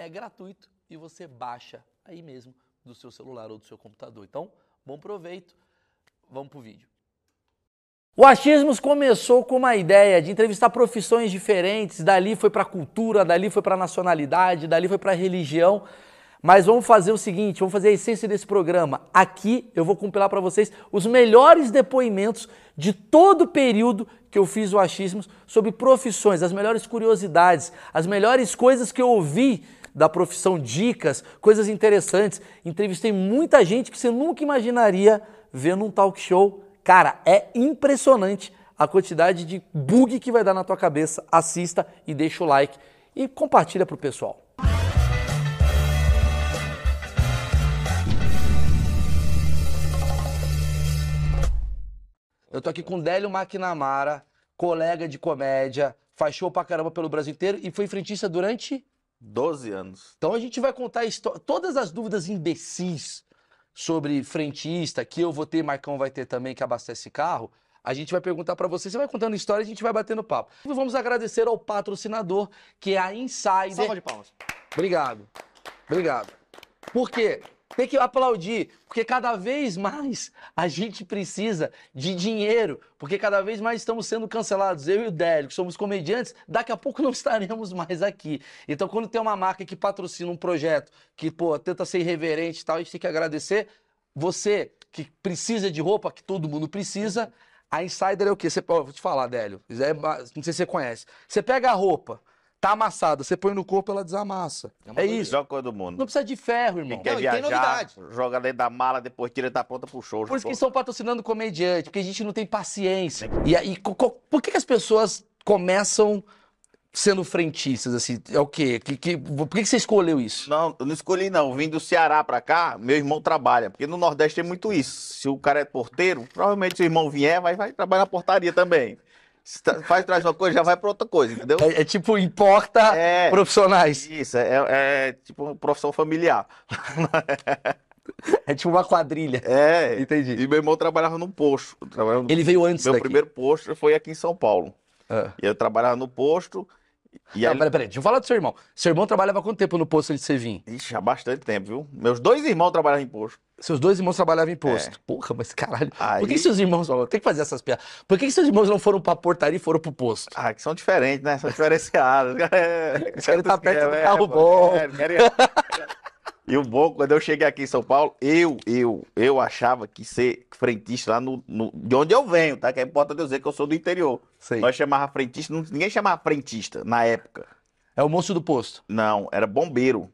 é gratuito e você baixa aí mesmo do seu celular ou do seu computador. Então, bom proveito. Vamos pro vídeo. O Achismos começou com uma ideia de entrevistar profissões diferentes, dali foi para cultura, dali foi para nacionalidade, dali foi para religião. Mas vamos fazer o seguinte, vamos fazer a essência desse programa. Aqui eu vou compilar para vocês os melhores depoimentos de todo o período que eu fiz o Achismos sobre profissões, as melhores curiosidades, as melhores coisas que eu ouvi da profissão, dicas, coisas interessantes. Entrevistei muita gente que você nunca imaginaria ver num talk show. Cara, é impressionante a quantidade de bug que vai dar na tua cabeça. Assista e deixa o like e compartilha pro pessoal. Eu tô aqui com Délio McNamara, colega de comédia, faz show pra caramba pelo Brasil inteiro e foi frentista durante 12 anos. Então a gente vai contar todas as dúvidas imbecis sobre frentista, que eu vou ter, Marcão vai ter também, que abastece carro. A gente vai perguntar para você, você vai contando história e a gente vai batendo papo. E vamos agradecer ao patrocinador, que é a Insider. Salva de palmas. Obrigado. Obrigado. Por quê? Tem que aplaudir, porque cada vez mais a gente precisa de dinheiro, porque cada vez mais estamos sendo cancelados. Eu e o Délio, que somos comediantes, daqui a pouco não estaremos mais aqui. Então, quando tem uma marca que patrocina um projeto que, pô, tenta ser irreverente e tal, a gente tem que agradecer. Você que precisa de roupa, que todo mundo precisa, a Insider é o quê? Você, vou te falar, Délio, é não sei se você conhece. Você pega a roupa, Tá amassada, você põe no corpo, ela desamassa. É, é isso. Melhor coisa do mundo. Não precisa de ferro, irmão. Quem quer não, viajar, joga dentro da mala, depois tira da ponta pro show. Por isso que estão patrocinando comediante, porque a gente não tem paciência. E aí, por que, que as pessoas começam sendo frentistas, assim? É o quê? Que, que, por que, você escolheu isso? Não, eu não escolhi, não. Vim do Ceará pra cá, meu irmão trabalha. Porque no Nordeste tem muito isso. Se o cara é porteiro, provavelmente se o irmão vier, vai, vai trabalhar na portaria também. Faz traz uma coisa, já vai para outra coisa, entendeu? É, é tipo, importa é, profissionais. Isso, é, é tipo profissão familiar. É tipo uma quadrilha. É. Entendi. E meu irmão trabalhava no posto. Trabalhava no... Ele veio antes Meu daqui. primeiro posto foi aqui em São Paulo. Ah. E eu trabalhava no posto e não, aí... peraí, peraí, deixa eu falar do seu irmão. Seu irmão trabalhava quanto tempo no posto de Sevim? Ixi, há bastante tempo, viu? Meus dois irmãos trabalhavam em posto. Seus dois irmãos trabalhavam em posto. É. Porra, mas caralho. Aí... Por que seus irmãos. Tem que fazer essas piadas. Por que seus irmãos não foram pra portaria e foram pro posto? Ah, que são diferentes, né? São diferenciados. É, querem estar perto do carro bom. É, querem... E o bom, quando eu cheguei aqui em São Paulo, eu, eu, eu achava que ser frentista lá no, no de onde eu venho, tá? Que é importante dizer que eu sou do interior. Sei. Nós chamava frentista, não, ninguém chamava frentista na época. É o moço do posto? Não, era bombeiro.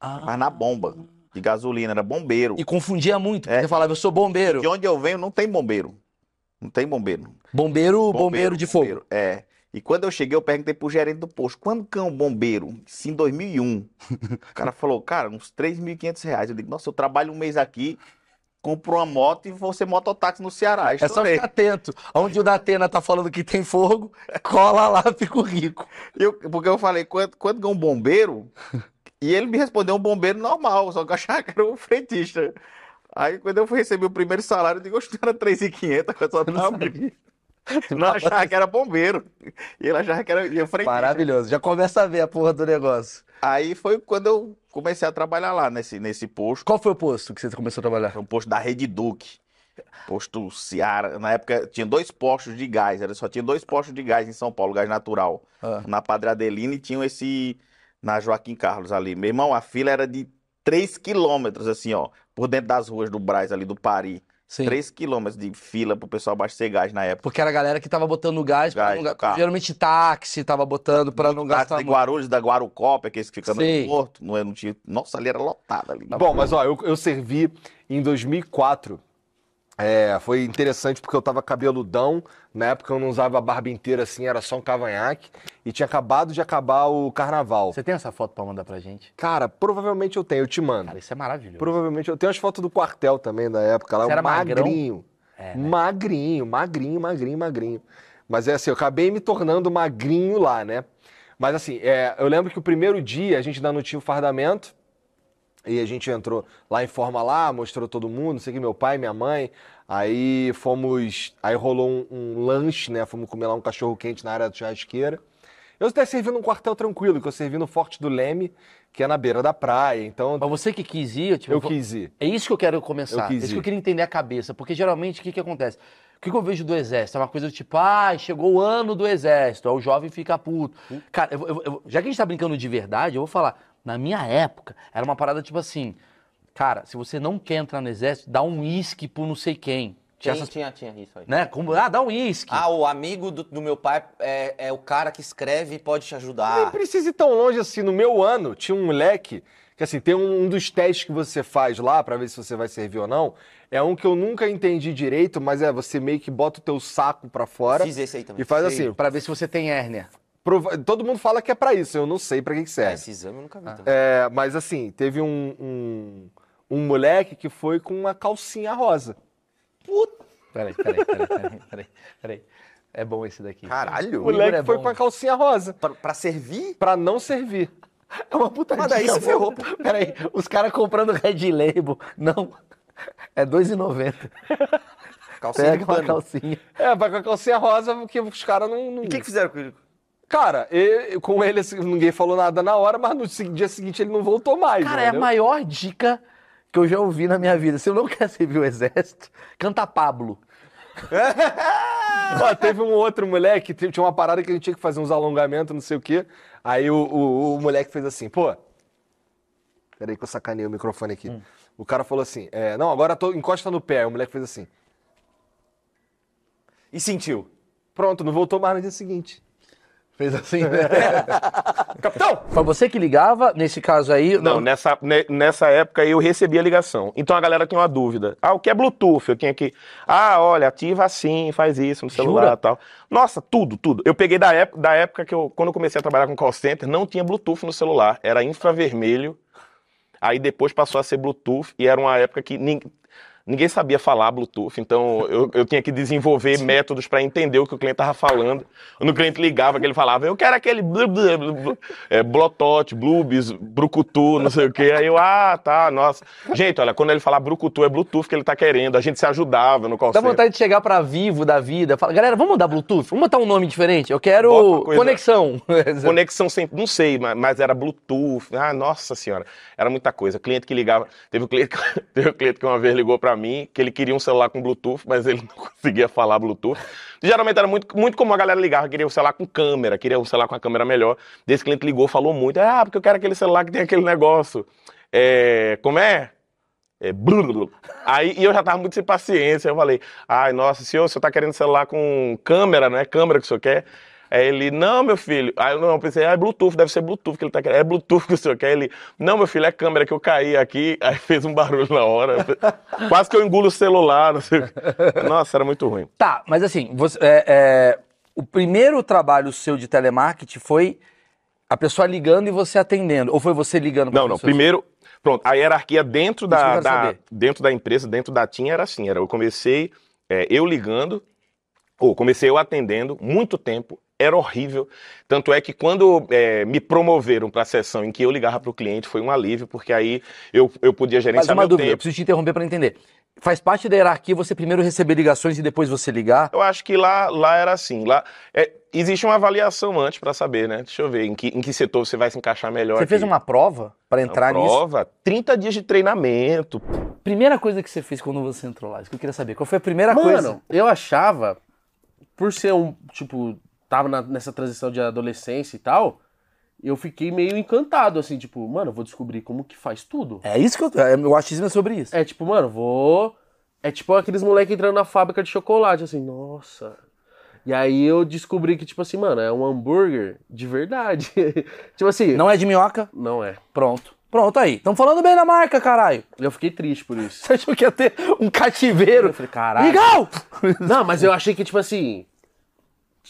Ah. Mas na bomba de gasolina, era bombeiro. E confundia muito, porque é. falava, eu sou bombeiro. De onde eu venho não tem bombeiro. Não tem bombeiro. Bombeiro, bombeiro, bombeiro de bombeiro, fogo. É. E quando eu cheguei, eu perguntei pro gerente do posto, quando que é um bombeiro? Isso em 2001. o cara falou, cara, uns 3.500 reais. Eu digo, nossa, eu trabalho um mês aqui, compro uma moto e vou ser mototáxi no Ceará. É só ficar atento. Onde o Datena tá falando que tem fogo, cola lá, fico rico. Eu, porque eu falei, quando, quando é um bombeiro? E ele me respondeu um bombeiro normal, só que eu achava que era um frentista. Aí quando eu fui receber o primeiro salário, eu digo, oxe, era 3.500, eu só tava... Não achava que era bombeiro. E ele achava que era frentista. Maravilhoso. Já começa a ver a porra do negócio. Aí foi quando eu comecei a trabalhar lá nesse, nesse posto. Qual foi o posto que você começou a trabalhar? Foi um posto da Rede Duque. Posto Seara. Na época tinha dois postos de gás. Era, só tinha dois postos de gás em São Paulo, gás natural. Ah. Na Padre Adelina e tinha esse na Joaquim Carlos ali. Meu irmão, a fila era de 3 quilômetros, assim, ó. por dentro das ruas do Braz, ali do Paris. Sim. 3 quilômetros de fila pro pessoal abastecer gás na época. Porque era a galera que tava botando gás, pra Gás não carro. geralmente táxi tava botando pra não Táxi gastar de muito. Guarulhos, da Guarucópia, que é esse que fica no aeroporto. Não, é- não tinha... Nossa, ali era lotado ali. Bom, mas ó, eu, eu servi em 2004. É, foi interessante porque eu tava cabeludão. Na época eu não usava a barba inteira assim, era só um cavanhaque. E tinha acabado de acabar o carnaval. Você tem essa foto pra mandar pra gente? Cara, provavelmente eu tenho, eu te mando. Cara, isso é maravilhoso. Provavelmente eu tenho as fotos do quartel também da época lá, Você era magrinho. É, né? Magrinho, magrinho, magrinho, magrinho. Mas é assim, eu acabei me tornando magrinho lá, né? Mas assim, é, eu lembro que o primeiro dia a gente ainda não tinha o fardamento. E a gente entrou lá em forma lá, mostrou todo mundo, sei que, meu pai, minha mãe. Aí fomos. Aí rolou um, um lanche, né? Fomos comer lá um cachorro quente na área da churrasqueira. Eu até servi num quartel tranquilo, que eu servi no Forte do Leme, que é na beira da praia. Então Mas você que quis ir, tipo, eu quis ir. É isso que eu quero começar. Eu quis é isso que eu queria entender a cabeça. Porque geralmente o que, que acontece? O que, que eu vejo do exército? É uma coisa do tipo, ah, chegou o ano do exército, aí o jovem fica puto. Cara, eu- eu- eu- já que a gente tá brincando de verdade, eu vou falar. Na minha época, era uma parada tipo assim, cara, se você não quer entrar no exército, dá um uísque pro não sei quem. Tinha Tinha, essas, tinha, tinha isso aí. né? Como, ah, dá um uísque. Ah, o amigo do, do meu pai é, é o cara que escreve e pode te Nem ajudar. precisa ir tão longe assim. No meu ano, tinha um moleque que, assim, tem um, um dos testes que você faz lá pra ver se você vai servir ou não. É um que eu nunca entendi direito, mas é você meio que bota o teu saco pra fora Fiz esse aí também. e faz Sei, assim. Pra ver se você tem hérnia. Prova- Todo mundo fala que é pra isso, eu não sei pra que, que Ah, serve. esse exame eu nunca vi também. É, mas assim, teve um, um, um moleque que foi com uma calcinha rosa. Peraí, peraí, peraí, peraí, peraí, peraí. É bom esse daqui. Caralho. O moleque é foi bom. com a calcinha rosa Pra, pra servir? pra não servir. É uma puta Mas daí você ferrou. Peraí, os caras comprando Red Label. Não, é R$2,90. Calcinha Pega uma pano. calcinha. É, vai com a calcinha rosa porque os caras não, não... E o que, que fizeram com ele? Cara, eu- com ele assim, ninguém falou nada na hora, mas no dia seguinte ele não voltou mais. Cara, é a entendeu? maior dica que eu já ouvi na minha vida. Se eu não quer servir o exército, canta Pablo. Ó, teve um outro moleque, tinha uma parada que a gente tinha que fazer uns alongamentos, não sei o quê. Aí o, o, o moleque fez assim, pô. Peraí que eu sacanei o microfone aqui. Hum. O cara falou assim, é, não, agora tô, encosta no pé. O moleque fez assim. E sentiu? Pronto, não voltou mais no dia seguinte. Fez assim, né? Capitão! Foi você que ligava, nesse caso aí. Não, nessa, ne- nessa época eu recebi a ligação. Então a galera tinha uma dúvida. Ah, o que é Bluetooth? Eu tinha que. Ah, olha, ativa assim, faz isso no celular e tal. Nossa, tudo, tudo. Eu peguei da época, da época que eu, quando eu comecei a trabalhar com call center, não tinha Bluetooth no celular. Era infravermelho. Aí depois passou a ser Bluetooth e era uma época que ninguém sabia falar Bluetooth. Então eu, eu tinha que desenvolver métodos para entender o que o cliente estava falando. Quando o cliente ligava, que ele falava, eu quero aquele blu, blu, blu, é, Blotot, Bluebis, Brucutu, não sei o quê. Aí eu, ah, tá, nossa. Gente, olha, quando ele falar Brucutu, é Bluetooth que ele tá querendo. A gente se ajudava no call Dá vontade de chegar pra Vivo da vida. Fala, galera, vamos mudar Bluetooth? Vamos botar um nome diferente? Eu quero coisa- conexão. Conexão sempre, não sei, ma- mas era Bluetooth. Ah, nossa senhora, era muita coisa. Cliente que ligava, teve um cliente, que- teve um cliente que uma vez ligou pra mim que ele queria um celular com Bluetooth, mas ele não conseguia falar Bluetooth. Geralmente era muito, muito como a galera ligava, queria um celular com câmera, queria um celular com a câmera melhor. Desse cliente ligou, falou muito, ah, porque eu quero aquele celular que tem aquele negócio. É, como é? É, blu. Aí e eu já tava muito sem paciência. Eu falei, ai, nossa, senhor, o senhor tá querendo celular com câmera, não é câmera que o senhor quer? Aí ele, não, meu filho. Aí eu não, pensei, ah, é Bluetooth, deve ser Bluetooth que ele tá querendo. É Bluetooth que o senhor quer? Ele, não, meu filho, é câmera que eu caí aqui. Aí fez um barulho na hora. Quase que eu engulo o celular. Não sei. o quê. Nossa, era muito ruim. Tá, mas assim, você- é, é, o primeiro trabalho seu de telemarketing foi a pessoa ligando e você atendendo? Ou foi você ligando pra Não, não. Primeiro, pronto, a hierarquia dentro Isso que da, da- dentro da empresa, dentro da TIM, era assim. Era, eu comecei é, eu ligando, ou comecei eu atendendo, muito tempo, era horrível. Tanto é que quando é, me promoveram para a sessão em que eu ligava para o cliente, foi um alívio, porque aí eu, eu podia Mas gerenciar uma meu dúvida, eu tempo. preciso te interromper pra entender. Faz parte da hierarquia você primeiro receber ligações e depois você ligar? Eu acho que lá, lá era assim. Lá, é, existe uma avaliação antes para saber, né? Deixa eu ver em que, em que setor você vai se encaixar melhor. Você fez aqui. uma prova pra entrar Uma nisso? prova, 30 dias de treinamento. Primeira coisa que você fez quando você entrou lá, isso que eu queria saber. Qual foi a primeira Mano, coisa? eu achava, por ser um, tipo, tava na- nessa transição de adolescência e tal, eu fiquei meio encantado, assim, tipo, mano, eu vou descobrir como que faz tudo. É isso que eu. É, o achismo é sobre isso. É tipo, mano, vou. É tipo aqueles moleques entrando na fábrica de chocolate, assim, nossa. E aí eu descobri que, tipo assim, mano, é um hambúrguer de verdade. tipo assim. Não é de minhoca? Não é. Pronto. Pronto aí. Estão falando bem da marca, caralho. Eu fiquei triste por isso. Você achou que ia ter um cativeiro? Eu falei, caralho. Legal! Não, mas eu achei que, tipo assim.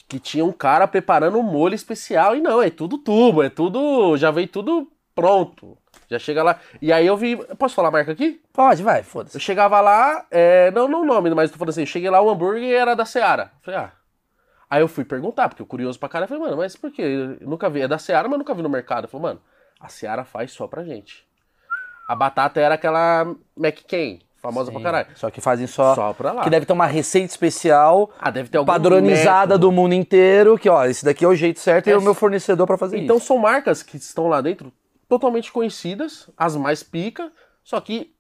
Que tinha um cara preparando um molho especial. E não, é tudo tubo, é tudo. Já veio tudo pronto. Já chega lá. E aí eu vi. Posso falar a marca aqui? Pode, vai, Eu foda-se. chegava lá, é, não no nome, mas tô falando assim, eu cheguei lá, o hambúrguer era da Seara. Eu Falei, ah. Aí eu fui perguntar, porque eu curioso pra caralho, eu falei, mano, mas por quê? Eu nunca vi, é da Seara, mas eu nunca vi no mercado. Eu falei, mano, a Seara faz só pra gente. A batata era aquela McCain, famosa pra caralho. Só que fazem só. Só pra lá. Que deve ter uma receita especial, Ah, deve ter algum padronizada método. do mundo inteiro, que ó, esse daqui é o jeito certo e é É, o meu fornecedor pra fazer Então isso. são marcas que estão lá dentro totalmente conhecidas, as mais pica, só que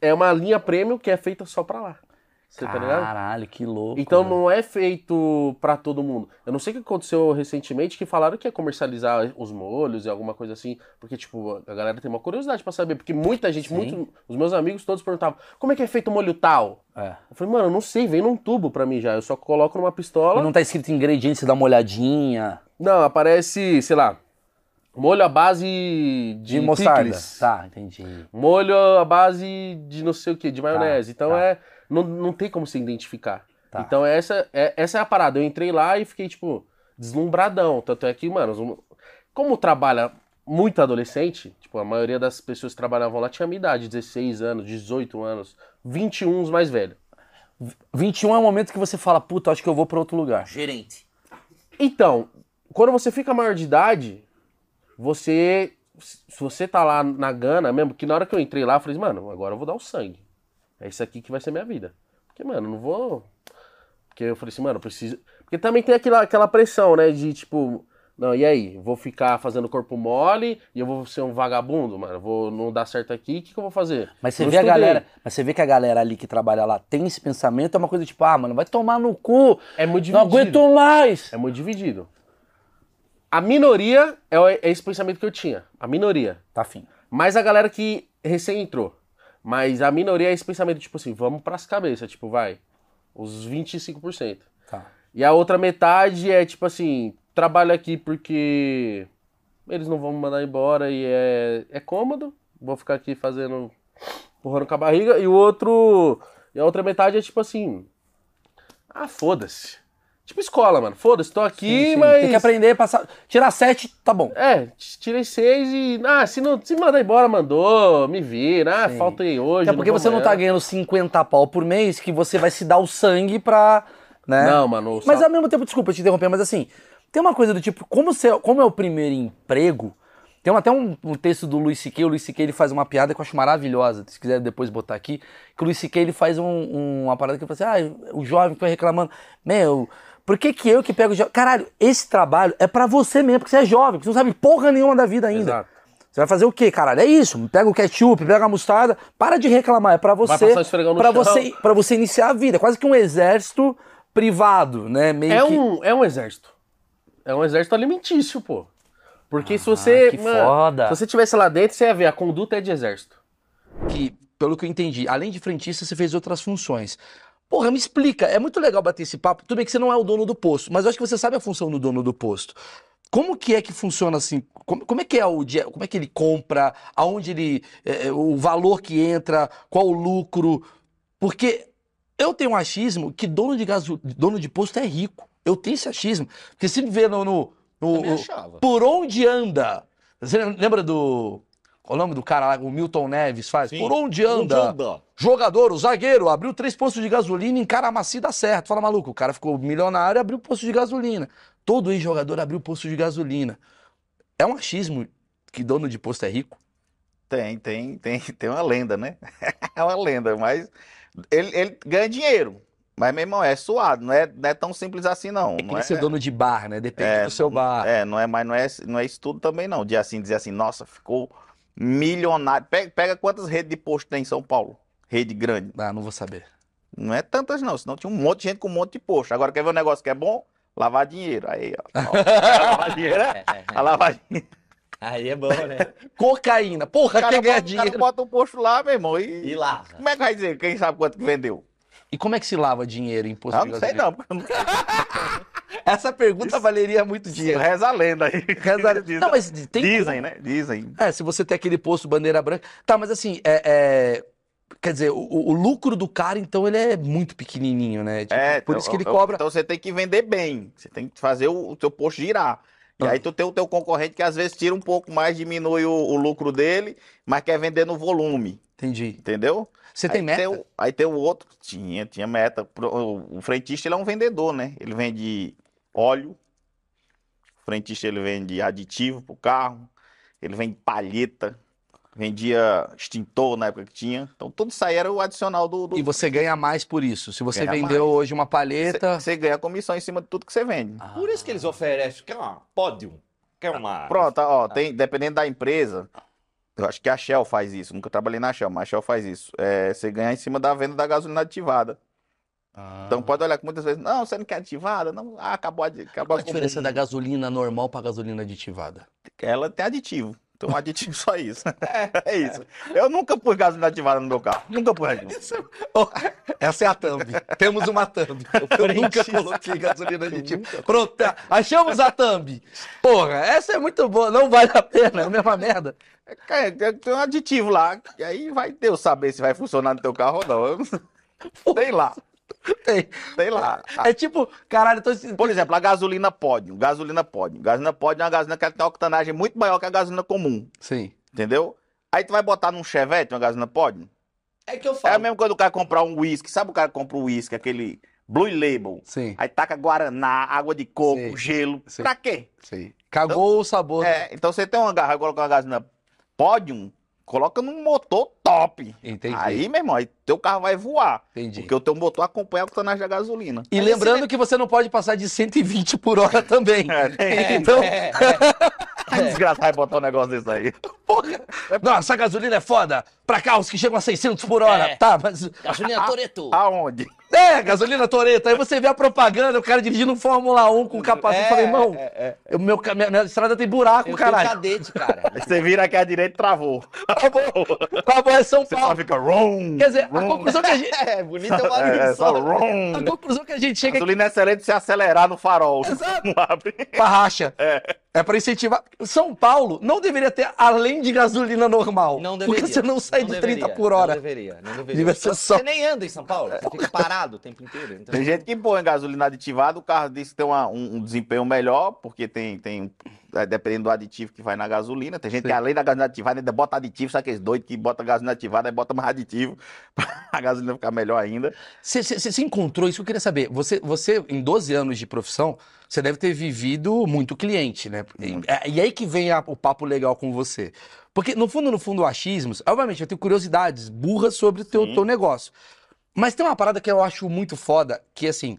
é uma linha premium que é feita só pra lá. Você tá ligado? Caralho, que louco. Então velho. não é feito pra todo mundo. Eu não sei o que aconteceu recentemente que falaram que ia comercializar os molhos e alguma coisa assim, porque tipo, a galera tem uma curiosidade pra saber, porque muita gente, Sim. muito, os meus amigos todos perguntavam: "Como é que é feito o molho tal?" É. Eu falei: "Mano, eu não sei, vem num tubo pra mim já, eu só coloco numa pistola". E não tá escrito ingrediente, você dá uma olhadinha. Não, aparece, sei lá, molho à base de, De, mostarda. picles. Tá, entendi. Molho à base de não sei o que, de maionese. então tá. é. Não, não tem como se identificar. Tá. Então essa é, essa é a parada. Eu entrei lá e fiquei, tipo, deslumbradão. Tanto é que, mano, como trabalha muito adolescente, tipo, a maioria das pessoas que trabalhavam lá tinha a minha idade, 16 anos, 18 anos, 21 os mais velhos. 21 é o momento que você fala, puta, acho que eu vou pra outro lugar. Gerente. Então, quando você fica maior de idade, você. Se você tá lá na Gana mesmo, que na hora que eu entrei lá, eu falei, mano, agora eu vou dar o sangue. É isso aqui que vai ser minha vida. Porque, mano, não vou. Porque eu falei assim, mano, eu preciso. Porque também tem aquela, aquela pressão, né? De tipo, não, e aí? Vou ficar fazendo corpo mole e eu vou ser um vagabundo, mano. Vou não dar certo aqui, o que, que eu vou fazer? Mas você Não vê a estudei. galera, mas você vê que a galera ali que trabalha lá tem esse pensamento, é uma coisa tipo, ah, mano, vai tomar no cu, É muito não dividido. aguento mais. É muito dividido. A minoria é, é esse pensamento que eu tinha. A minoria. Tá fim. Mas a galera que recém entrou. Mas a minoria é esse pensamento, tipo assim, vamos pras cabeças, tipo, vai. Os 25%. Tá. E a outra metade é tipo assim, trabalho aqui porque eles não vão me mandar embora e é, é cômodo. Vou ficar aqui fazendo. empurrando com a barriga. E o outro. E a outra metade é tipo assim. Ah, foda-se. Tipo escola, mano. Foda-se, tô aqui, Sim, sim. mas. Tem que aprender passar. Tirar sete, tá bom. É, tirei seis e. Ah, se não se mandar embora, mandou, me vira. Ah, Sim. falta aí hoje. Até porque vou você não tá amanhã. ganhando 50 pau por mês, que você vai se dar o sangue pra. Né? Não, mano. Mas sal- ao mesmo tempo, desculpa te interromper, mas assim, tem uma coisa do tipo, como, você, como é o primeiro emprego, tem até um, um texto do Luiz C.K., o Luiz C.K. ele faz uma piada que eu acho maravilhosa, se quiser depois botar aqui, que o Luiz C.K. ele faz um- um- uma parada que ele fala assim, ah, o jovem que vai reclamando, meu, por que que eu que pego? Caralho, esse trabalho é pra você mesmo, porque você é jovem, porque você não sabe porra nenhuma da vida ainda. Exato. Você vai fazer o quê, caralho? É isso. Pega o ketchup, pega a mostarda. Para de reclamar. É pra você. chão. você, pra você iniciar a vida. É quase que um exército privado, né? Meio É que. um, é um exército. É um exército alimentício, pô. Porque se você. Ah, que foda. Se você tivesse lá dentro, você ia ver, a conduta é de exército. que, pelo que eu entendi, além de frentista, você fez outras funções. Porra, me explica. É muito legal bater esse papo. Tudo bem que você não é o dono do posto, mas eu acho que você sabe a função do dono do posto. Como que é que funciona assim? Como, como é que é o dia? Como é que ele compra? Aonde ele. é, é, o valor que entra? Qual o lucro? Porque eu tenho um achismo que dono de gaso, dono de posto é rico. Eu tenho esse achismo. Porque se vê no. no, no- por onde anda? Você lembra do. Qual o nome do cara lá? O Milton Neves faz? Sim. Por onde anda? Jogador, o zagueiro, abriu três postos de gasolina em Caramaci dá certo. Fala, maluco, o cara ficou milionário e abriu posto de gasolina. Todo ex-jogador abriu posto de gasolina. É um achismo que dono de posto é rico? Tem, tem, tem, tem uma lenda, né? É uma lenda, mas ele, ele ganha dinheiro. Mas, meu irmão, é suado, não é, não é tão simples assim, não. É que não nem ser dono de bar, né? Depende É, do seu bar. É, não é, mas não é, não é isso tudo também, não. De assim, dizer assim, nossa, ficou milionário. Pega, pega quantas redes de posto tem em São Paulo? Rede grande. Ah, não vou saber. Não é tantas, não. Senão tinha um monte de gente com um monte de posto. Agora quer ver um negócio que é bom? Lavar dinheiro. Aí, ó. ó. lavar dinheiro é. É, é, é. A lavar dinheiro. Aí é bom, né? Cocaína. O Porra, cara, quer ganhar bota, o cara dinheiro. bota um posto lá, meu irmão, e... E lá. Como é que vai dizer? Quem sabe quanto que vendeu? E como é que se lava dinheiro em imposto Ah, não sei não Essa pergunta valeria muito dinheiro. reza a lenda aí. Reza- Dizem, Não, mas tem dizem, né? Dizem. É, se você tem aquele posto bandeira branca. Tá, mas assim, é, é- quer dizer, o, o lucro do cara, então, ele é muito pequenininho, né? Tipo, É, por então, isso que ele então- cobra. Então você tem que vender bem. Você tem que fazer o, o teu posto girar. E Ah. aí tu tem o teu concorrente que às vezes tira um pouco mais, diminui o, o lucro dele, mas quer vender no volume, Entendi. entendeu? Você tem aí meta? Tem o, aí tem o outro, tinha, tinha meta. O, o frentista ele é um vendedor, né? Ele vende óleo, o frentista ele vende aditivo pro carro, ele vende palheta, vendia extintor na época que tinha. Então tudo isso aí era o adicional do... do... E você ganha mais por isso. Se você Ganha vendeu mais. hoje uma palheta. Você ganha comissão em cima de tudo que você vende. Ah. Por isso que eles oferecem. Quer uma pódio? Quer uma. Pronto, ó, tem, dependendo da empresa, eu acho que a Shell faz isso. Nunca trabalhei na Shell, mas a Shell faz isso. É, você ganha em cima da venda da gasolina aditivada. Ah. Então pode olhar que muitas vezes, não, você não quer ativada? Não, ah, acabou, acabou Qual a diferença da gasolina normal para gasolina aditivada? Ela tem aditivo. Então aditivo só isso. É, isso. Eu nunca pus gasolina ativada no meu carro. Nunca pus aditivo. Oh, essa é a thumb. Temos uma thumb. Eu nunca coloquei gasolina aditiva. Pronto, tá. achamos a thumb. Porra, essa é muito boa. Não vale a pena, é a mesma merda. É, tem tem um aditivo lá. E aí vai Deus saber se vai funcionar no teu carro ou não. Eu Tem lá, Tem. tem lá. É tipo, caralho, eu tô... Por exemplo, a gasolina pode, gasolina pode. Gasolina pode é uma gasolina que ela tem uma octanagem muito maior que a gasolina comum, Sim. entendeu? Aí tu vai botar num Chevette uma gasolina pode? É que eu É falo. a mesma coisa do cara comprar um whisky. Sabe o cara que compra um whisky, aquele Blue Label? Sim, Aí taca guaraná, água de coco, Sei. gelo. Sei. Pra quê? sim. Cagou o sabor. É, então você tem uma garrafa, coloca uma gasolina Podium, coloca num motor top. Entendi. Aí, meu irmão, aí teu carro vai voar. Entendi. Porque o teu motor acompanha a octanagem da gasolina. E lembrando que você não pode passar de 120 por hora também. É, Então, É, Que desgraça vai botar um negócio desse aí. porra. Nossa, essa gasolina é foda. Pra carros que chegam a 600 por hora. É. Tá, mas... gasolina Toreto. Aonde? É, gasolina Toreto. Aí você vê a propaganda, o cara dirigindo um Fórmula 1 com capacete. Eu falei, irmão, o meu, ca- minha, minha estrada tem buraco, Eu caralho. cadete, cara. Aí você vira aqui à direita e travou. Acabou, é São Você só Paulo. fica rom. Quer dizer, a conclusão que a gente... É, bonito é uma É, é só só. rom. A conclusão que a gente chega aqui Gasolina é excelente se acelerar no farol. Exato. Não abre. pra racha. É. pra incentivar. São Paulo não deveria ter além de gasolina normal. Não deveria. Porque você não sai de deveria, 30 por hora. Não deveria, não deveria. Ser só- Você nem anda em São Paulo, você fica parado o tempo inteiro. Então... Tem gente que põe gasolina aditivada, o carro diz que tem uma- um, um desempenho melhor, porque tem, tem dependendo do aditivo que vai na gasolina. Tem gente Sim. que além da gasolina ativada ainda bota aditivo, sabe aqueles doidos que bota gasolina ativada e bota mais aditivo pra a gasolina ficar melhor ainda. Você, encontrou isso que eu queria saber. Você, você, em 12 anos de profissão, você deve ter vivido muito cliente, né? E, é- e aí que vem a- o papo legal com você. Porque, no fundo, no fundo, achismos, obviamente, eu tenho curiosidades burras sobre o teu, teu negócio. Mas tem uma parada que eu acho muito foda, que assim.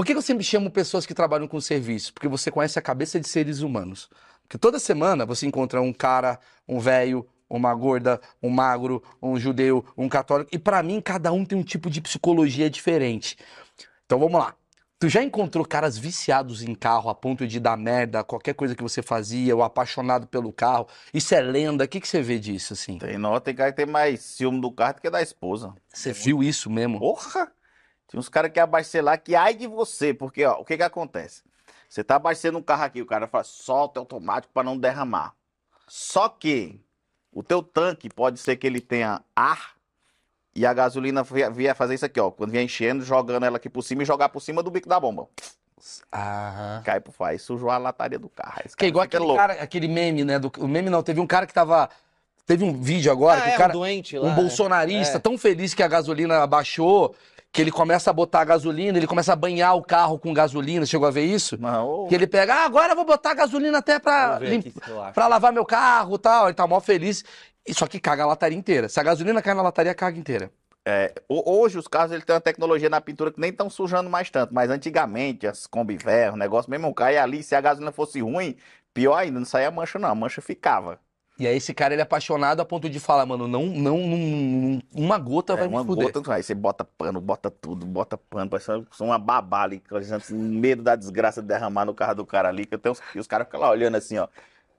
Por que eu sempre chamo pessoas que trabalham com serviço? Porque você conhece a cabeça de seres humanos. Porque toda semana você encontra um cara, um velho, uma gorda, um magro, um judeu, um católico. E pra mim, cada um tem um tipo de psicologia diferente. Então vamos lá. Tu já encontrou caras viciados em carro a ponto de dar merda, qualquer coisa que você fazia, ou apaixonado pelo carro? Isso é lenda? O que, que você vê disso, assim? Tem, não, tem cara que tem mais ciúme do carro do que da esposa. Você viu isso mesmo? Porra! Tem uns caras que abaixam lá que ai de você, porque ó, o que que acontece? Você tá abaixando um carro aqui, o cara fala, solta automático para não derramar. Só que o teu tanque pode ser que ele tenha ar e a gasolina via, fazer isso aqui, ó. Quando vier enchendo, jogando ela aqui por cima e jogar por cima do bico da bomba. Ah. Cai pro faz, sujou a lataria do carro. Esse Que é cara igual aquele louco. cara, aquele meme, né? Do, o meme não, teve um cara que tava. Teve um vídeo agora Ah, que é, o cara. um doente um lá. bolsonarista É. tão feliz que a gasolina baixou, que ele começa a botar gasolina, ele começa a banhar o carro com gasolina. Chegou a ver isso? Não, Que ele pega, ah, agora eu vou botar gasolina até pra, Vamos ver lim- aqui se eu acho. pra lavar meu carro e tal. Ele tá mó feliz. E Só que caga a lataria inteira. Se a gasolina cai na lataria, caga inteira. Ho- Hoje os carros eles têm uma tecnologia na pintura que nem estão sujando mais tanto, mas antigamente as Kombi Ver, o negócio mesmo cai ali, se a gasolina fosse ruim, pior ainda, não saía mancha não, a mancha ficava. E aí esse cara, ele é apaixonado a ponto de falar, mano, não, não, não- uma gota vai É, uma me fuder. gota, aí você bota pano, bota tudo, bota pano, parece uma babá ali, com medo da desgraça de derramar no carro do cara ali, que eu tenho uns, e os caras ficam lá olhando assim, ó.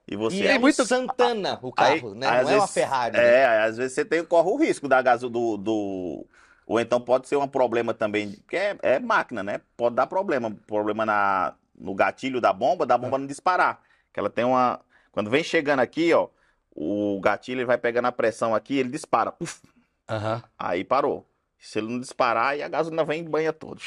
E você E é muito Santana o carro, né? aí, às Não é uma Ferrari. né? É, aí, às vezes você tem, corre o risco da gaso do, do. Ou então pode ser um problema também, porque é, é máquina, né? Pode dar problema. Problema na, no gatilho da bomba, da bomba não disparar. Que ela tem uma. Quando vem chegando aqui, ó, o gatilho ele vai pegando a pressão aqui, ele dispara. Uf, Aham. aí parou. Se ele não disparar, aí a gasolina vem e banha todo.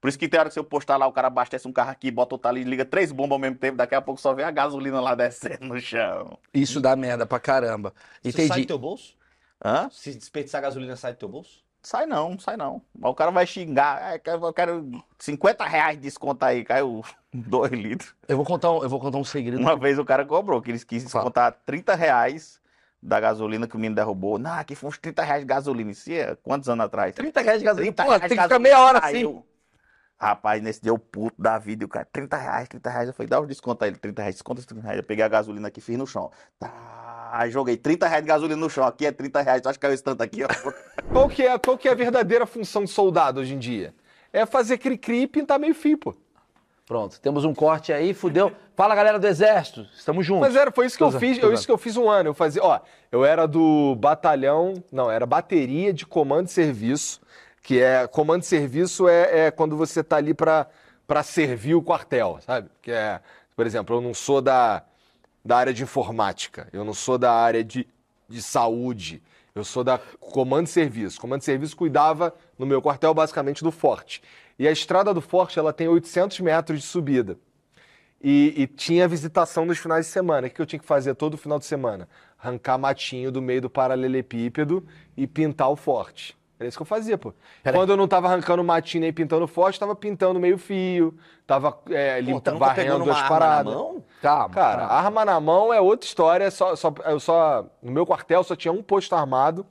Por isso que tem hora que você postar lá, o cara abastece um carro aqui, bota outro ali, liga três bombas ao mesmo tempo, daqui a pouco só vê a gasolina lá descendo no chão. Isso dá merda pra caramba. Você sai Entendi. do teu bolso? Hã? Se desperdiçar gasolina, sai do teu bolso? Sai não, sai não. Mas o cara vai xingar. É, eu quero 50 reais de desconto aí, caiu 2 litros. Eu vou contar um, eu vou contar um segredo. Uma vez o cara cobrou, que eles quis descontar 30 reais da gasolina que o menino derrubou. Não, aqui foi uns 30 reais de gasolina. Isso é quantos anos atrás? 30 reais de gasolina. 30 Pô, reais tem que ficar meia hora assim. eu- Rapaz, nesse dia eu puto da vida, e o cara, 30 reais, 30 reais. Eu falei, dá os descontos aí, 30 reais, desconta esses 30 reais. Eu peguei a gasolina aqui, fiz no chão. Tá, aí joguei 30 reais de gasolina no chão. Aqui é 30 reais, tu acha que caiu esse tanto aqui, ó? Qual que, é, qual que é a verdadeira função de soldado hoje em dia? É fazer cri-cri e pintar meio fio, pô. Pronto, temos um corte aí, fudeu. Fala galera do exército, estamos juntos. Mas era, foi isso que eu fiz, eu, isso que eu fiz um ano. Eu fazia, ó, eu era do batalhão, não, era bateria de comando e serviço, que é, comando e serviço é, é quando você tá ali pra servir o quartel, sabe? Que é, por exemplo, eu não sou da, da área de informática, eu não sou da área de, de saúde, eu sou da comando e serviço. Comando e serviço cuidava no meu quartel basicamente do forte. E a estrada do forte, ela tem 800 metros de subida. E, e tinha visitação nos finais de semana. O que eu tinha que fazer todo final de semana? Arrancar matinho do meio do paralelepípedo e pintar o forte. Era isso que eu fazia, pô. Pera aí. Quando eu não tava arrancando matinho nem pintando forte, tava pintando meio fio, tava é, Pô, limpa, tu nunca pegou varrendo as arma na paradas. mão? Calma. Cara, calma. arma na mão é outra história. Só, só, eu só, no meu quartel só tinha um posto armado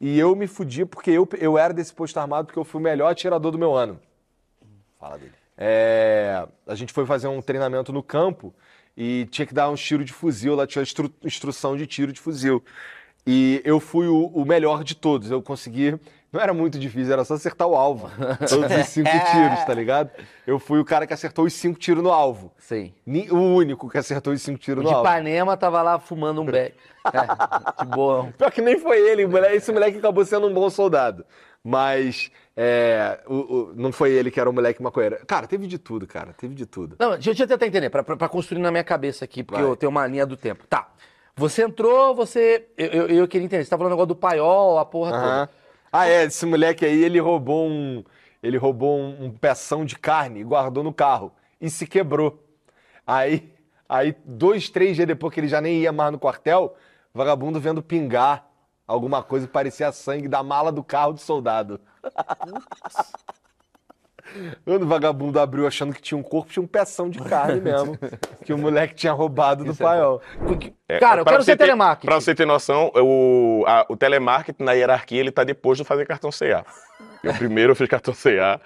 e eu me fudi porque eu, eu era desse posto armado porque eu fui o melhor atirador do meu ano. Fala dele. É, a gente foi fazer um treinamento no campo e tinha que dar um tiro de fuzil, lá tinha instru- instrução de tiro de fuzil. E eu fui o, o melhor de todos. Eu consegui. Não era muito difícil, era só acertar o alvo. Todos os cinco tiros, tá ligado? Eu fui o cara que acertou os cinco tiros no alvo. Sim. O único que acertou os cinco O tiros de no alvo. Ipanema tava lá fumando um beck. É, de boa. Pior que nem foi ele, o esse moleque acabou sendo um bom soldado. Mas é, o- o- não foi ele que era o moleque maconheiro. Cara, teve de tudo, cara, teve de tudo. Não, deixa eu tentar entender, pra, pra, pra construir na minha cabeça aqui, porque Vai. eu tenho uma linha do tempo. Tá. Você entrou, você. Eu, eu, eu queria entender. Você tá falando negócio do paiol, a porra Aham. toda. Ah, é, esse moleque aí, ele roubou um. Ele roubou um, um peção de carne e guardou no carro. E se quebrou. Aí, aí, dois, três dias depois que ele já nem ia mais no quartel, vagabundo vendo pingar alguma coisa que parecia sangue da mala do carro do soldado. Quando o vagabundo abriu achando que tinha um corpo, tinha um peção de carne mesmo. que o moleque tinha roubado do paiol. É, Cara, eu quero ser ter- telemarketing. Pra você ter noção, o, a- o telemarketing na hierarquia ele tá depois de fazer cartão CA. Eu primeiro fiz cartão CA.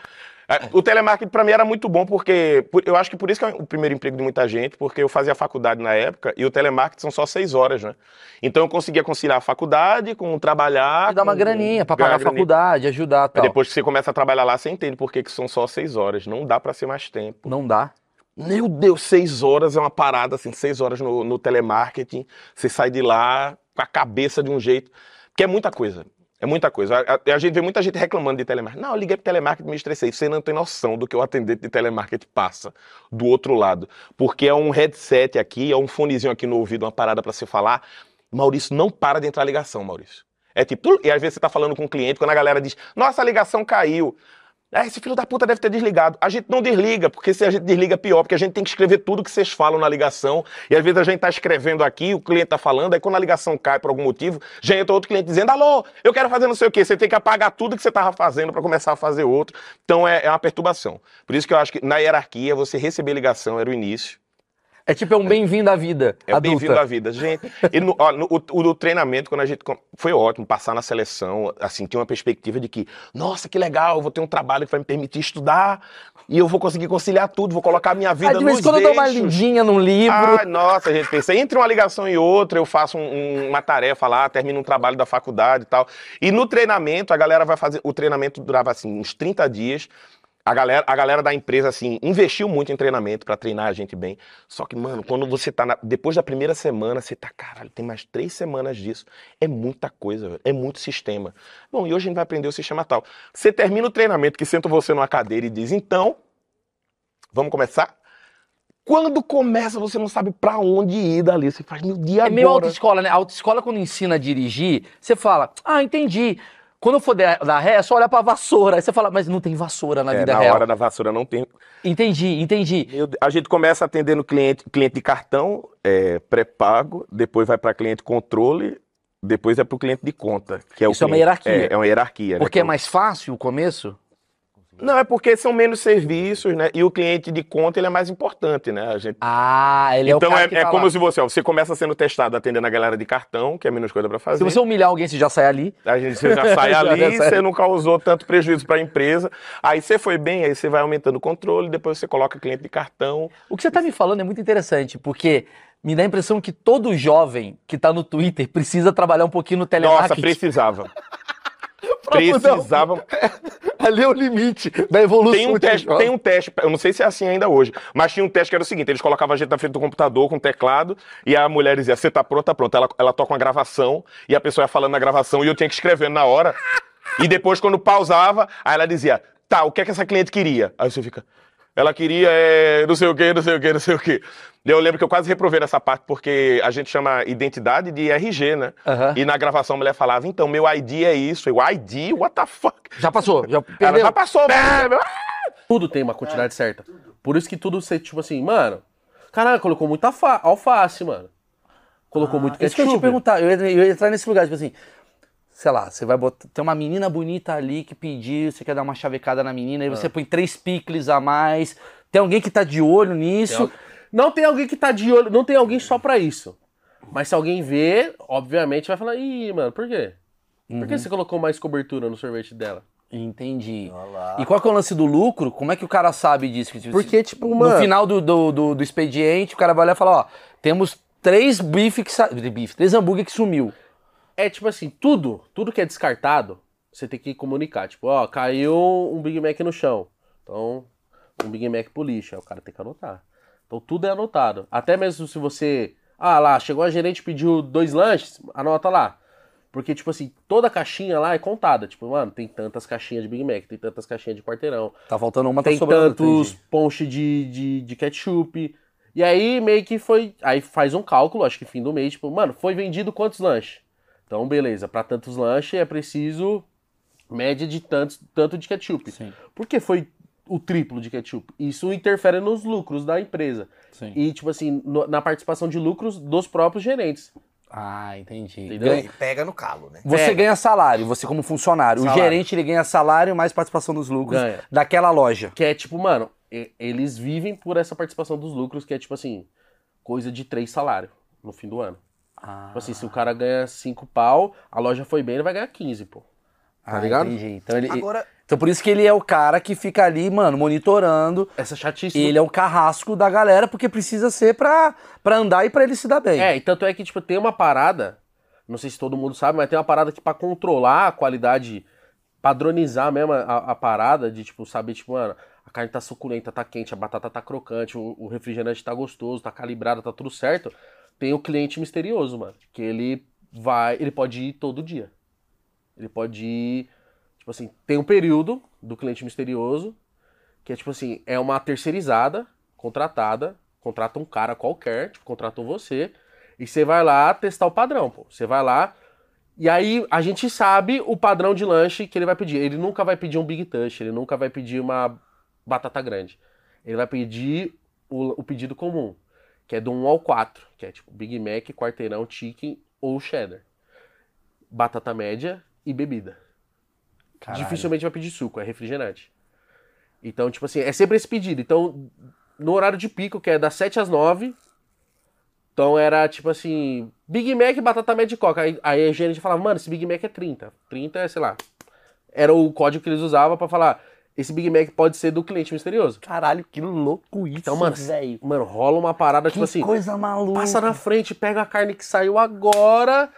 É, O telemarketing pra mim era muito bom porque por- eu acho que por isso que é o primeiro emprego de muita gente, porque eu fazia faculdade na época e o telemarketing são só seis horas, né? Então eu conseguia conciliar a faculdade com trabalhar. E dar uma com- graninha pra ganhar pagar a faculdade, ajudar tal. depois que você começa a trabalhar lá, você entende por que, que são só seis horas. Não dá pra ser mais tempo. Não dá. Meu Deus, seis horas é uma parada, assim, seis horas no, no telemarketing, você sai de lá com a cabeça de um jeito, porque é muita coisa, é muita coisa. A, a- a gente vê muita gente reclamando de telemarketing. Não, eu liguei pro telemarketing e me estressei. Você não tem noção do que o atendente de telemarketing passa do outro lado, porque é um headset aqui, é um fonezinho aqui no ouvido, uma parada pra você falar. Maurício, não para de entrar ligação, Maurício. É tipo, e às vezes você tá falando com um cliente, quando a galera diz, nossa, a ligação caiu. Ah, esse filho da puta deve ter desligado. A gente não desliga, porque se a gente desliga é pior, porque a gente tem que escrever tudo que vocês falam na ligação, e às vezes a gente tá escrevendo aqui, o cliente tá falando, aí quando a ligação cai por algum motivo, já entra outro cliente dizendo, alô, eu quero fazer não sei o quê. Você tem que apagar tudo que você tava fazendo para começar a fazer outro. Então é, é uma perturbação. Por isso que eu acho que na hierarquia, você receber ligação era o início. É tipo, é um bem-vindo à vida. É adulta. bem-vindo à vida. Gente, e no, ó, no- o, treinamento, quando a gente. Foi ótimo passar na seleção, assim, tinha uma perspectiva de que, nossa, que legal, eu vou ter um trabalho que vai me permitir estudar e eu vou conseguir conciliar tudo, vou colocar a minha vida Ah, de vez nos quando eu dou uma eixos. lidinha num livro. Ai, nossa, a gente pensa, entre uma ligação e outra, eu faço um- um- uma tarefa lá, termino um trabalho da faculdade e tal. E no treinamento, a galera vai fazer. O treinamento durava assim, uns 30 dias. A galera, a galera da empresa, assim, investiu muito em treinamento pra treinar a gente bem. Só que, mano, quando você tá na- depois da primeira semana, você tá, caralho, tem mais três semanas disso. É muita coisa, velho. É muito sistema. Bom, e hoje a gente vai aprender o sistema tal. Você termina o treinamento, que senta você numa cadeira e diz, então, vamos começar? Quando começa, você não sabe pra onde ir dali. Você faz, meu dia É meio agora. autoescola, né? A autoescola, quando ensina a dirigir, você fala, ah, entendi. Quando eu for dar ré, é só olhar pra vassoura. Aí você fala, mas não tem vassoura na É, vida na real. hora da vassoura não tem. Entendi, entendi. Deus, A gente começa atendendo cliente, cliente de cartão, é, pré-pago, depois vai para cliente controle, depois é para o cliente de conta. Que é o Isso é uma cliente- hierarquia. É, é uma hierarquia. né? Porque é Que- mais fácil o começo? Não, é porque são menos serviços, né? E o cliente de conta ele é mais importante, né? A gente... Ah, ele é então o cara é, que é tá como lá. se você, ó, você começa sendo testado atendendo a galera de cartão, que é menos coisa para fazer. Se você humilhar alguém, você já sai ali. A gente você já sai Já ali, sai. você não causou tanto prejuízo para a empresa. Aí você foi bem, aí você vai aumentando o controle, depois você coloca cliente de cartão. O que você tá me falando é muito interessante, porque me dá a impressão que todo jovem que tá no Twitter precisa trabalhar um pouquinho no Nossa, telemarketing. precisava. Mudar o- Precisava. Ali é o limite da evolução. Tem um, teste, tem um teste, eu não sei se é assim ainda hoje, mas tinha um teste que era o seguinte: eles colocavam a gente na frente do computador com um teclado e a mulher dizia: Você tá pronta, pronta. Ela, ela toca uma gravação e a pessoa ia falando na gravação e eu tinha que escrever na hora. E depois, quando pausava, aí ela dizia: Tá, o que é que essa cliente queria? Aí você fica. Ela queria é, não sei o quê, não sei o quê, não sei o quê. Eu lembro que eu quase reprovei nessa parte, porque a gente chama identidade de RG, né? Aham. E na gravação a mulher falava, então, meu ID é isso. Eu, ID? What the fuck? Já passou, já Ela perdeu. já passou, mas... Tudo tem uma quantidade certa. Por isso que tudo você, tipo assim, mano. Caralho, colocou muita alfa- alface, mano. Colocou muito Ah, Isso que eu ia te ketchup. perguntar, eu ia, eu ia entrar nesse lugar, tipo assim, sei lá, você vai botar, tem uma menina bonita ali que pediu, você quer dar uma chavecada na menina, aí Ah. você põe três picles a mais, tem alguém que tá de olho nisso, Não tem alguém que tá de olho, não tem alguém só pra isso. Mas se alguém ver, obviamente vai falar, ih, mano, por quê? Por Uhum. que você colocou mais cobertura no sorvete dela? entendi. E qual que é o lance do lucro? Como é que o cara sabe disso? Porque, tipo, no mano. final do, do, do, do expediente, o cara vai olhar e falar, ó, temos três bife que sa... bife, três hambúrguer que sumiu. É tipo assim, tudo, tudo que é descartado, você tem que comunicar. Tipo, ó, caiu um Big Mac no chão. Então, um Big Mac pro lixo. Aí o cara tem que anotar. Então tudo é anotado. Até mesmo se você. Ah, lá, chegou a gerente e pediu dois lanches, anota lá. Porque, tipo assim, toda caixinha lá é contada. Tipo, mano, tem tantas caixinhas de Big Mac, tem tantas caixinhas de quarteirão. Tá faltando uma, tá tem sobrando. tantos entendi. ponches de, de, de ketchup. E aí meio que foi. Aí faz um cálculo, acho que fim do mês, tipo, mano, foi vendido quantos lanches? Então, beleza, pra tantos lanches é preciso média de tantos, tanto de ketchup. Sim. Por que foi o triplo de ketchup? Isso interfere nos lucros da empresa. Sim. E, tipo assim, no- na participação de lucros dos próprios gerentes. Ah, entendi. Entendeu? Ganha- E pega no calo, né? Você Pega. ganha salário, você como funcionário. O Salário. gerente ele ganha salário mais participação dos lucros Ganha. daquela loja. Que é tipo, mano, e- eles vivem por essa participação dos lucros, que é tipo assim, coisa de três salários no fim do ano. Ah, Tipo assim, se o cara ganha cinco pau, a loja foi bem, ele vai ganhar 15, pô. Tá ah, ligado? Entendi. Então, ele, Agora, então por isso que ele é o cara que fica ali, mano, monitorando. Essa chatice. Ele é o carrasco da galera, porque precisa ser pra, pra andar e pra ele se dar bem. É, e tanto é que, tipo, tem uma parada, não sei se todo mundo sabe, mas tem uma parada que pra controlar a qualidade, padronizar mesmo a, a parada, de, tipo, saber, tipo, mano, a carne tá suculenta, tá quente, a batata tá crocante, o, o refrigerante tá gostoso, tá calibrado, tá tudo certo. Tem o cliente misterioso, mano, que ele vai, ele pode ir todo dia. Ele pode ir, tipo assim, tem um período do cliente misterioso, que é, tipo assim, é uma terceirizada, contratada, contrata um cara qualquer, tipo, contratou você, e você vai lá testar o padrão, pô. Você vai lá, e aí a gente sabe o padrão de lanche que ele vai pedir. Ele nunca vai pedir um Big Touch, ele nunca vai pedir uma batata grande. Ele vai pedir o, o pedido comum, que é do 1 ao 4, que é tipo Big Mac, quarteirão, chicken ou cheddar. Batata média e bebida. Caralho. Dificilmente vai pedir suco, é refrigerante. Então, tipo assim, é sempre esse pedido. Então, no horário de pico, que é das 7 às 9, então era tipo assim, Big Mac, batata média e coca. Aí, aí a gerente falava, mano, esse Big Mac é 30. 30 é, sei lá. Era o código que eles usavam pra falar, esse Big Mac pode ser do cliente misterioso. Caralho, que louco isso, Então, mano, velho. mano, rola uma parada, Que tipo assim, coisa maluca. passa na frente, pega a carne que saiu agora.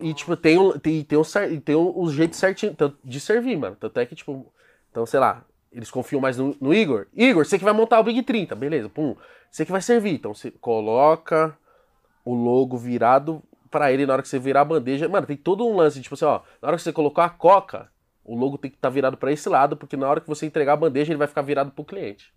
E, tipo, tem um, tem, tem um, cer- tem um, um jeito certinho de servir, mano. Tanto é que, tipo, então, sei lá, eles confiam mais no, no Igor. Igor, você que vai montar o Big 30, beleza, pum. Você que vai servir. Então você coloca o logo virado pra ele na hora que você virar a bandeja. Mano, tem todo um lance, tipo assim, ó, na hora que você colocar a coca, o logo tem que estar virado pra esse lado, porque na hora que você entregar a bandeja, ele vai ficar virado pro cliente.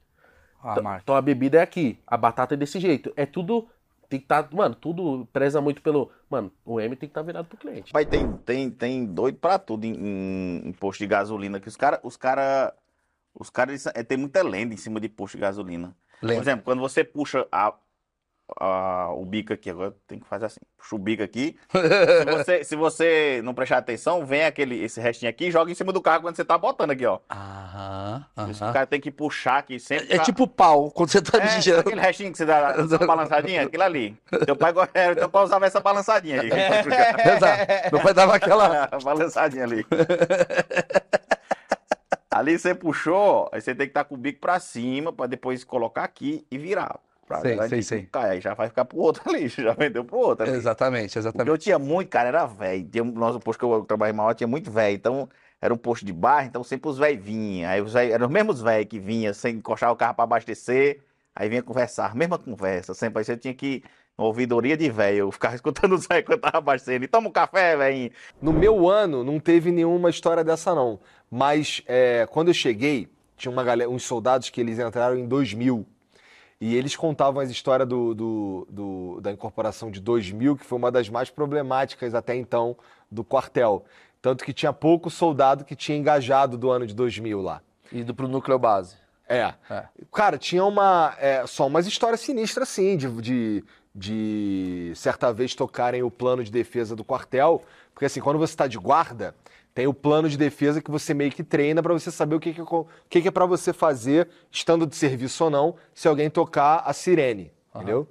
Ah, Então-. Então a bebida é aqui, a batata é desse jeito. É tudo. Tem que estar. mano, tudo preza muito pelo. Mano, o M tem que estar virado pro cliente. Pai, tem, tem, tem doido pra tudo em, em- em posto de gasolina. Que os caras, os cara, os cara, é, tem muita lenda em cima de posto de gasolina. Por Lenda. exemplo, quando você puxa a, a- o bico aqui, agora tem que fazer assim. Puxa o bico aqui. se, você, se você não prestar atenção, vem aquele, esse restinho aqui e joga em cima do carro quando você tá botando aqui, ó. Aham. O cara tem que puxar aqui sempre. É pra- tipo pau, quando você tá É, aquele restinho que você dá uma balançadinha, aquilo ali. Teu pai, é, teu pai usava essa balançadinha aí. Exato. Meu pai dava aquela. balançadinha ali. ali você puxou, aí você tem que estar com o bico pra cima, pra depois colocar aqui e virar. Pra Sei, garantir sei, que sei. Cai, aí já vai ficar pro outro ali, já vendeu pro outro ali. Exatamente, O exatamente. eu tinha muito, cara, era velho. Tinha- Nosso posto que eu trabalhei maior tinha muito velho. Então, era um posto de barra, então sempre os velhos vinham. Aí os véio, eram os mesmos velhos que vinham sem encostar o carro pra abastecer. Aí vinha conversar, mesma conversa. Sempre aí você tinha que, uma ouvidoria de velho, eu ficava escutando os velhos quando tava abastecendo. E toma um café, velhinho. No meu ano, não teve nenhuma história dessa, não. Mas é, quando eu cheguei, tinha uma galera, uns soldados que eles entraram em 2000. E eles contavam as histórias do, do- do- da incorporação de 2000, que foi uma das mais problemáticas até então do quartel. Tanto que tinha pouco soldado que tinha engajado do ano de 2000 lá. Indo pro núcleo base. É. É. Cara, tinha uma. é, só umas histórias sinistras, assim, de, de, de certa vez tocarem o plano de defesa do quartel. Porque, assim, quando você está de guarda, tem o plano de defesa que você meio que treina pra você saber o que, que, é o que, que é para você fazer, estando de serviço ou não, se alguém tocar a sirene. Entendeu?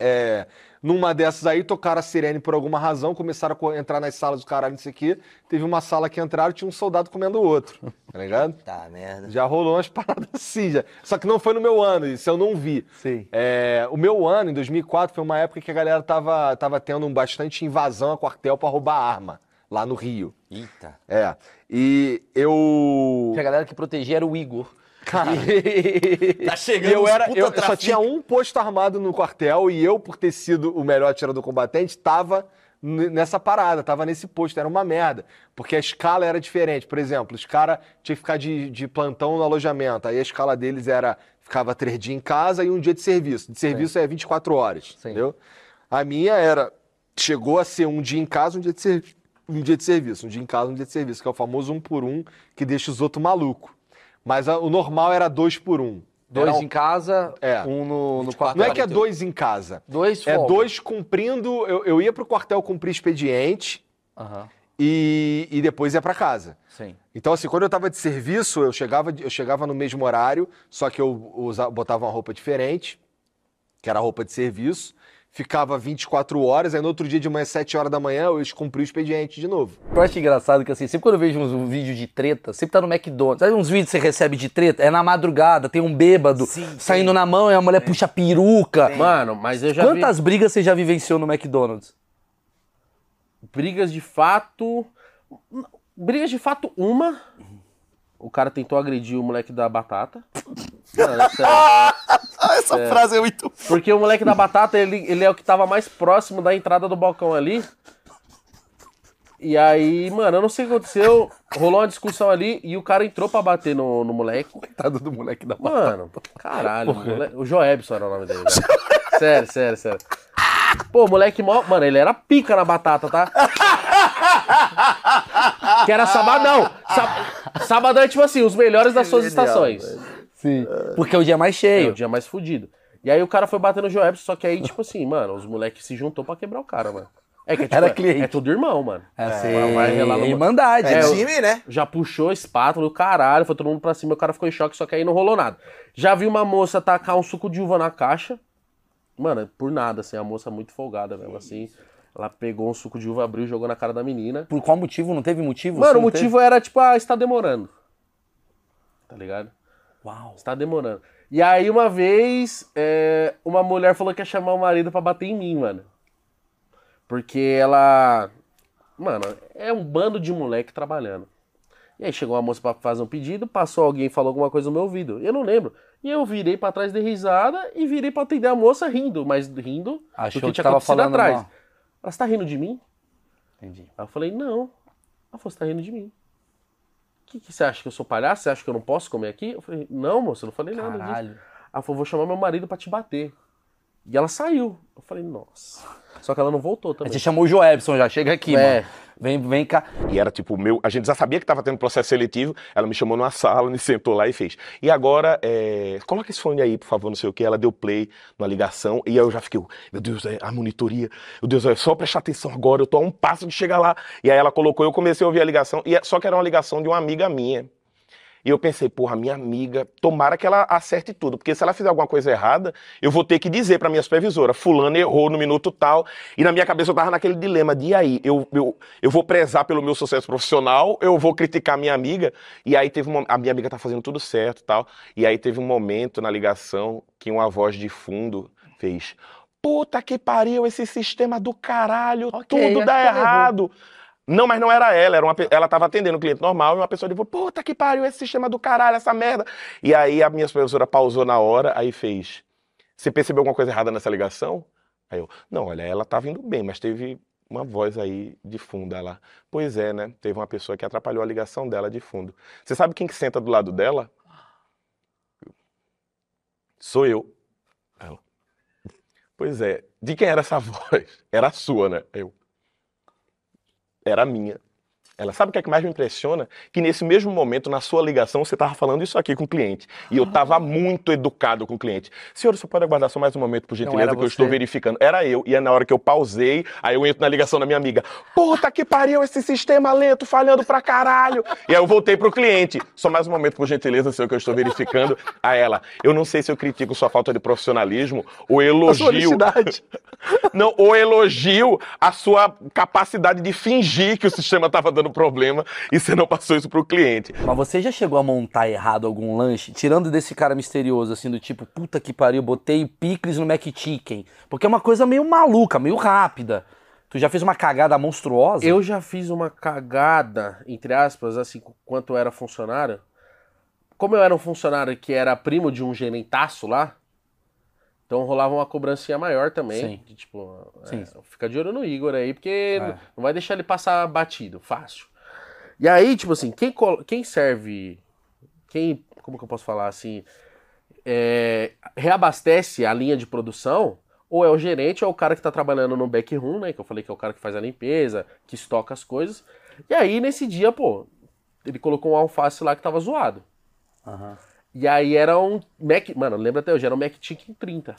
É, numa dessas aí, tocaram a sirene por alguma razão, começaram a entrar nas salas do caralho, não sei o quê. Teve uma sala que entraram e tinha um soldado comendo o outro. Tá ligado? Tá, merda. Já rolou umas paradas assim, já. Só que não foi no meu ano, isso eu não vi. Sim. É, o meu ano, em 2004, foi uma época que a galera tava, tava tendo um bastante invasão a quartel pra roubar arma, lá no Rio. Eita. É. E eu. A galera que protegia era o Igor. Cara, tá E eu era, eu, eu só tinha um posto armado no quartel e eu, por ter sido o melhor atirador combatente, tava nessa parada, tava nesse posto, era uma merda. Porque a escala era diferente. Por exemplo, os caras tinham que ficar de, de plantão no alojamento. Aí a escala deles era, ficava três dias em casa e um dia de serviço. De serviço é 24 horas, Sim. entendeu? A minha era, chegou a ser um dia em casa, um dia de serviço. Um dia de serviço, um dia em casa, um dia de serviço, que é o famoso um por um, que deixa os outros malucos. Mas a- o normal era dois por um. Dois um- em casa, É. um no, no quartel. Não é que é dois em casa. Dois É folga. dois cumprindo. Eu, eu ia pro quartel cumprir expediente Aham, e, e depois ia pra casa. sim. Então, assim, quando eu tava de serviço, eu chegava, eu chegava no mesmo horário, só que eu usava, botava uma roupa diferente, que era a roupa de serviço. Ficava 24 horas, aí no outro dia de manhã, 7 horas da manhã, eu cumpri o expediente de novo. Eu acho engraçado que assim, sempre quando eu vejo uns, um vídeo de treta, sempre tá no McDonald's. Sabe uns vídeos que você recebe de treta? É na madrugada, tem um bêbado saindo na mão e a mulher puxa a peruca. Mano, mas eu já Quantas brigas você já vivenciou no McDonald's? vi brigas de fato. Brigas de fato, uma. O cara tentou agredir o moleque da batata. Mano, é sério. Essa frase é muito. Porque o moleque da batata, ele, ele é o que tava mais próximo da entrada do balcão ali. E aí, mano, eu não sei o que aconteceu. Rolou uma discussão ali e o cara entrou pra bater no, no moleque. Coitado do moleque da batata. Mano, caralho. o moleque- o Joebson era o nome dele. velho. sério, sério, sério. Pô, o moleque mó. Mano, ele era pica na batata, tá? que era sabadão. Sa- Sabadão é tipo assim, os melhores das suas estações. Sim. Porque é o dia mais É, cheio. o dia mais fudido. E aí o cara foi bater no Joebson, só que aí, tipo assim, mano, os moleques se juntou pra quebrar o cara, mano. É que é, tipo, Era é- cliente. é tudo irmão, mano. É, vai- vai relar no- Irmandade. É, o- Time, né? Já puxou espátula, o caralho, foi todo mundo pra cima, o cara ficou em choque, só que aí não rolou nada. Já vi uma moça tacar um suco de uva na caixa. Mano, por nada, assim, a moça muito folgada mesmo, assim. Ela pegou um suco de uva, abriu e jogou na cara da menina. Por qual motivo? Não teve motivo? Mano, Você o não teve? motivo era, tipo, ah, está demorando. Tá ligado? Uau. Está demorando. E aí, uma vez, é, uma mulher falou que ia chamar o marido pra bater em mim, mano. Porque ela. Mano, é um bando de moleque trabalhando. E aí chegou uma moça pra fazer um pedido, passou alguém e falou alguma coisa no meu ouvido. Eu não lembro. E eu virei pra trás de risada e virei pra atender a moça rindo, mas rindo Achou do que que tinha acontecido falando atrás. mal. Ela, você tá rindo de mim? Entendi. Aí eu falei, não. Ela falou, você tá rindo de mim. O que, que você acha que eu sou palhaço? Você acha que eu não posso comer aqui? Eu falei, não, moça, eu não falei nada disso. Caralho. Ela falou, vou chamar meu marido pra te bater. E ela saiu. Eu falei, nossa. Só que ela não voltou também. você chamou o Joebson já, chega aqui, É. mano. Vem, vem cá. E era tipo, meu, a gente já sabia que estava tendo processo seletivo. Ela me chamou numa sala, me sentou lá e fez. E agora, é, coloca esse fone aí, por favor, não sei o que. Ela deu play na ligação. E aí eu já fiquei, meu Deus, é a monitoria. Meu Deus, é só prestar atenção agora. Eu tô a um passo de chegar lá. E aí ela colocou, eu comecei a ouvir a ligação. E é- só que era uma ligação de uma amiga minha. E eu pensei, porra, minha amiga, tomara que ela acerte tudo, porque se ela fizer alguma coisa errada, eu vou ter que dizer pra minha supervisora, fulano errou no minuto tal, e na minha cabeça eu tava naquele dilema de e aí, eu, eu, eu vou prezar pelo meu sucesso profissional, eu vou criticar minha amiga, e aí teve uma, a minha amiga tá fazendo tudo certo e tal, e aí teve um momento na ligação que uma voz de fundo fez, puta que pariu, esse sistema do caralho, Ok, tudo dá errou. Não, mas não era ela, era uma, ela tava atendendo um cliente normal e uma pessoa falou, puta que pariu, esse sistema do caralho, essa merda. E aí a minha supervisora pausou na hora, aí fez, você percebeu alguma coisa errada nessa ligação? Aí eu, não, olha, ela tá vindo bem, mas teve uma voz aí de fundo. Ela, pois é, né? Teve uma pessoa que atrapalhou a ligação dela de fundo. Você sabe quem que senta do lado dela? Sou eu. Ela, pois é, de quem era essa voz? Era a sua, né? Eu, era minha. Ela sabe o que é que mais me impressiona? Que nesse mesmo momento, na sua ligação, você estava falando isso aqui com o cliente. E eu estava muito educado com o cliente. Senhor, você pode aguardar só mais um momento, por gentileza, que eu você. estou verificando. Era eu. E é na hora que eu pausei, aí eu entro na ligação da minha amiga. Puta que pariu, esse sistema lento, falhando pra caralho. E aí eu voltei pro cliente. Só mais um momento, por gentileza, senhor, que eu estou verificando. A ela, eu não sei se eu critico sua falta de profissionalismo ou elogio. Não, ou elogio a sua capacidade de fingir que o sistema estava dando problema e você não passou isso pro cliente. Mas você já chegou a montar errado algum lanche? Tirando desse cara misterioso, assim, do tipo, puta que pariu, botei picles no McChicken. Porque é uma coisa meio maluca, meio rápida. Tu já fez uma cagada monstruosa? Eu já fiz uma cagada, entre aspas, assim, quanto eu era funcionário. Como eu era um funcionário que era primo de um gerentaço lá, então rolava uma cobrancinha maior também. Sim. De, tipo, Sim. é, fica de olho no Igor aí, porque É. não- vai deixar ele passar batido, fácil. E aí, tipo assim, quem, quem serve. Quem. Como que eu posso falar assim? é, reabastece a linha de produção, ou é o gerente, ou é o cara que tá trabalhando no backroom, né? Que eu falei que é o cara que faz a limpeza, que estoca as coisas. E aí, nesse dia, pô, ele colocou um alface lá que tava zoado. Aham. E aí era um Mac. Mano, lembra até hoje, era um Mac Chicken 30.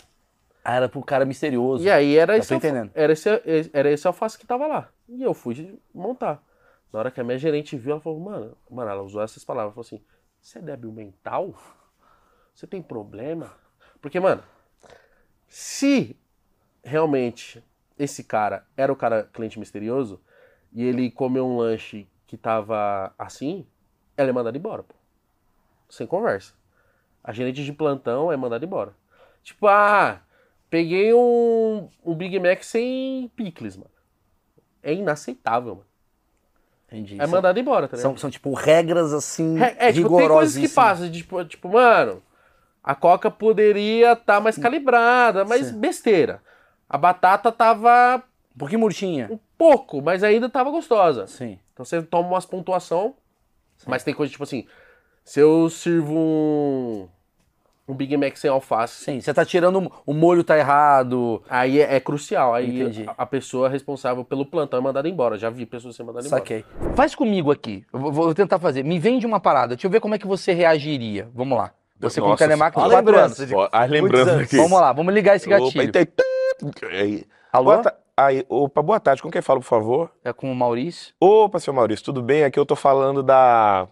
Ah, era pro cara misterioso. E aí era Já esse, entendendo. era, esse, era esse alface que tava lá. E eu fui montar. Na hora que a minha gerente viu, ela falou, mano, mano, ela usou essas palavras, falou assim, você é débil mental? Você tem problema? Porque, mano, se realmente esse cara era o cara cliente misterioso e ele comeu um lanche que tava assim, ela é mandada embora, pô. Sem conversa. A gerente de plantão é mandada embora. Tipo, ah, peguei um, um Big Mac sem picles, mano. É inaceitável, mano. Entendi. É mandado embora, tá ligado? São, são, tipo, regras, assim, Re- É, tipo, tem coisas que passam, tipo, tipo, mano, a coca poderia estar mais calibrada, mas Sim. besteira. A batata tava Um pouquinho murchinha. um pouco, mas ainda tava gostosa. Sim. Então você toma umas pontuação, mas tem coisa tipo assim, se eu sirvo um, um Big Mac sem alface, Sim, você tá tirando... O molho tá errado. aí é, é crucial. Aí Entendi. a, a pessoa responsável pelo plantão é mandada embora. Já vi pessoas sendo mandadas embora. Saquei. Faz comigo aqui. Eu vou, vou tentar fazer. Me vende uma parada. Deixa eu ver como é que você reagiria. Vamos lá. Você com Nossa, telemarketing quatro lembrança anos. de- As lembranças aqui. Vamos lá, vamos ligar esse Opa, gatilho. tem- Aí. Alô? Boa, ta- aí, opa, boa tarde. Com quem fala, por favor? É com o Maurício? Opa, seu Maurício, tudo bem? Aqui eu tô falando da.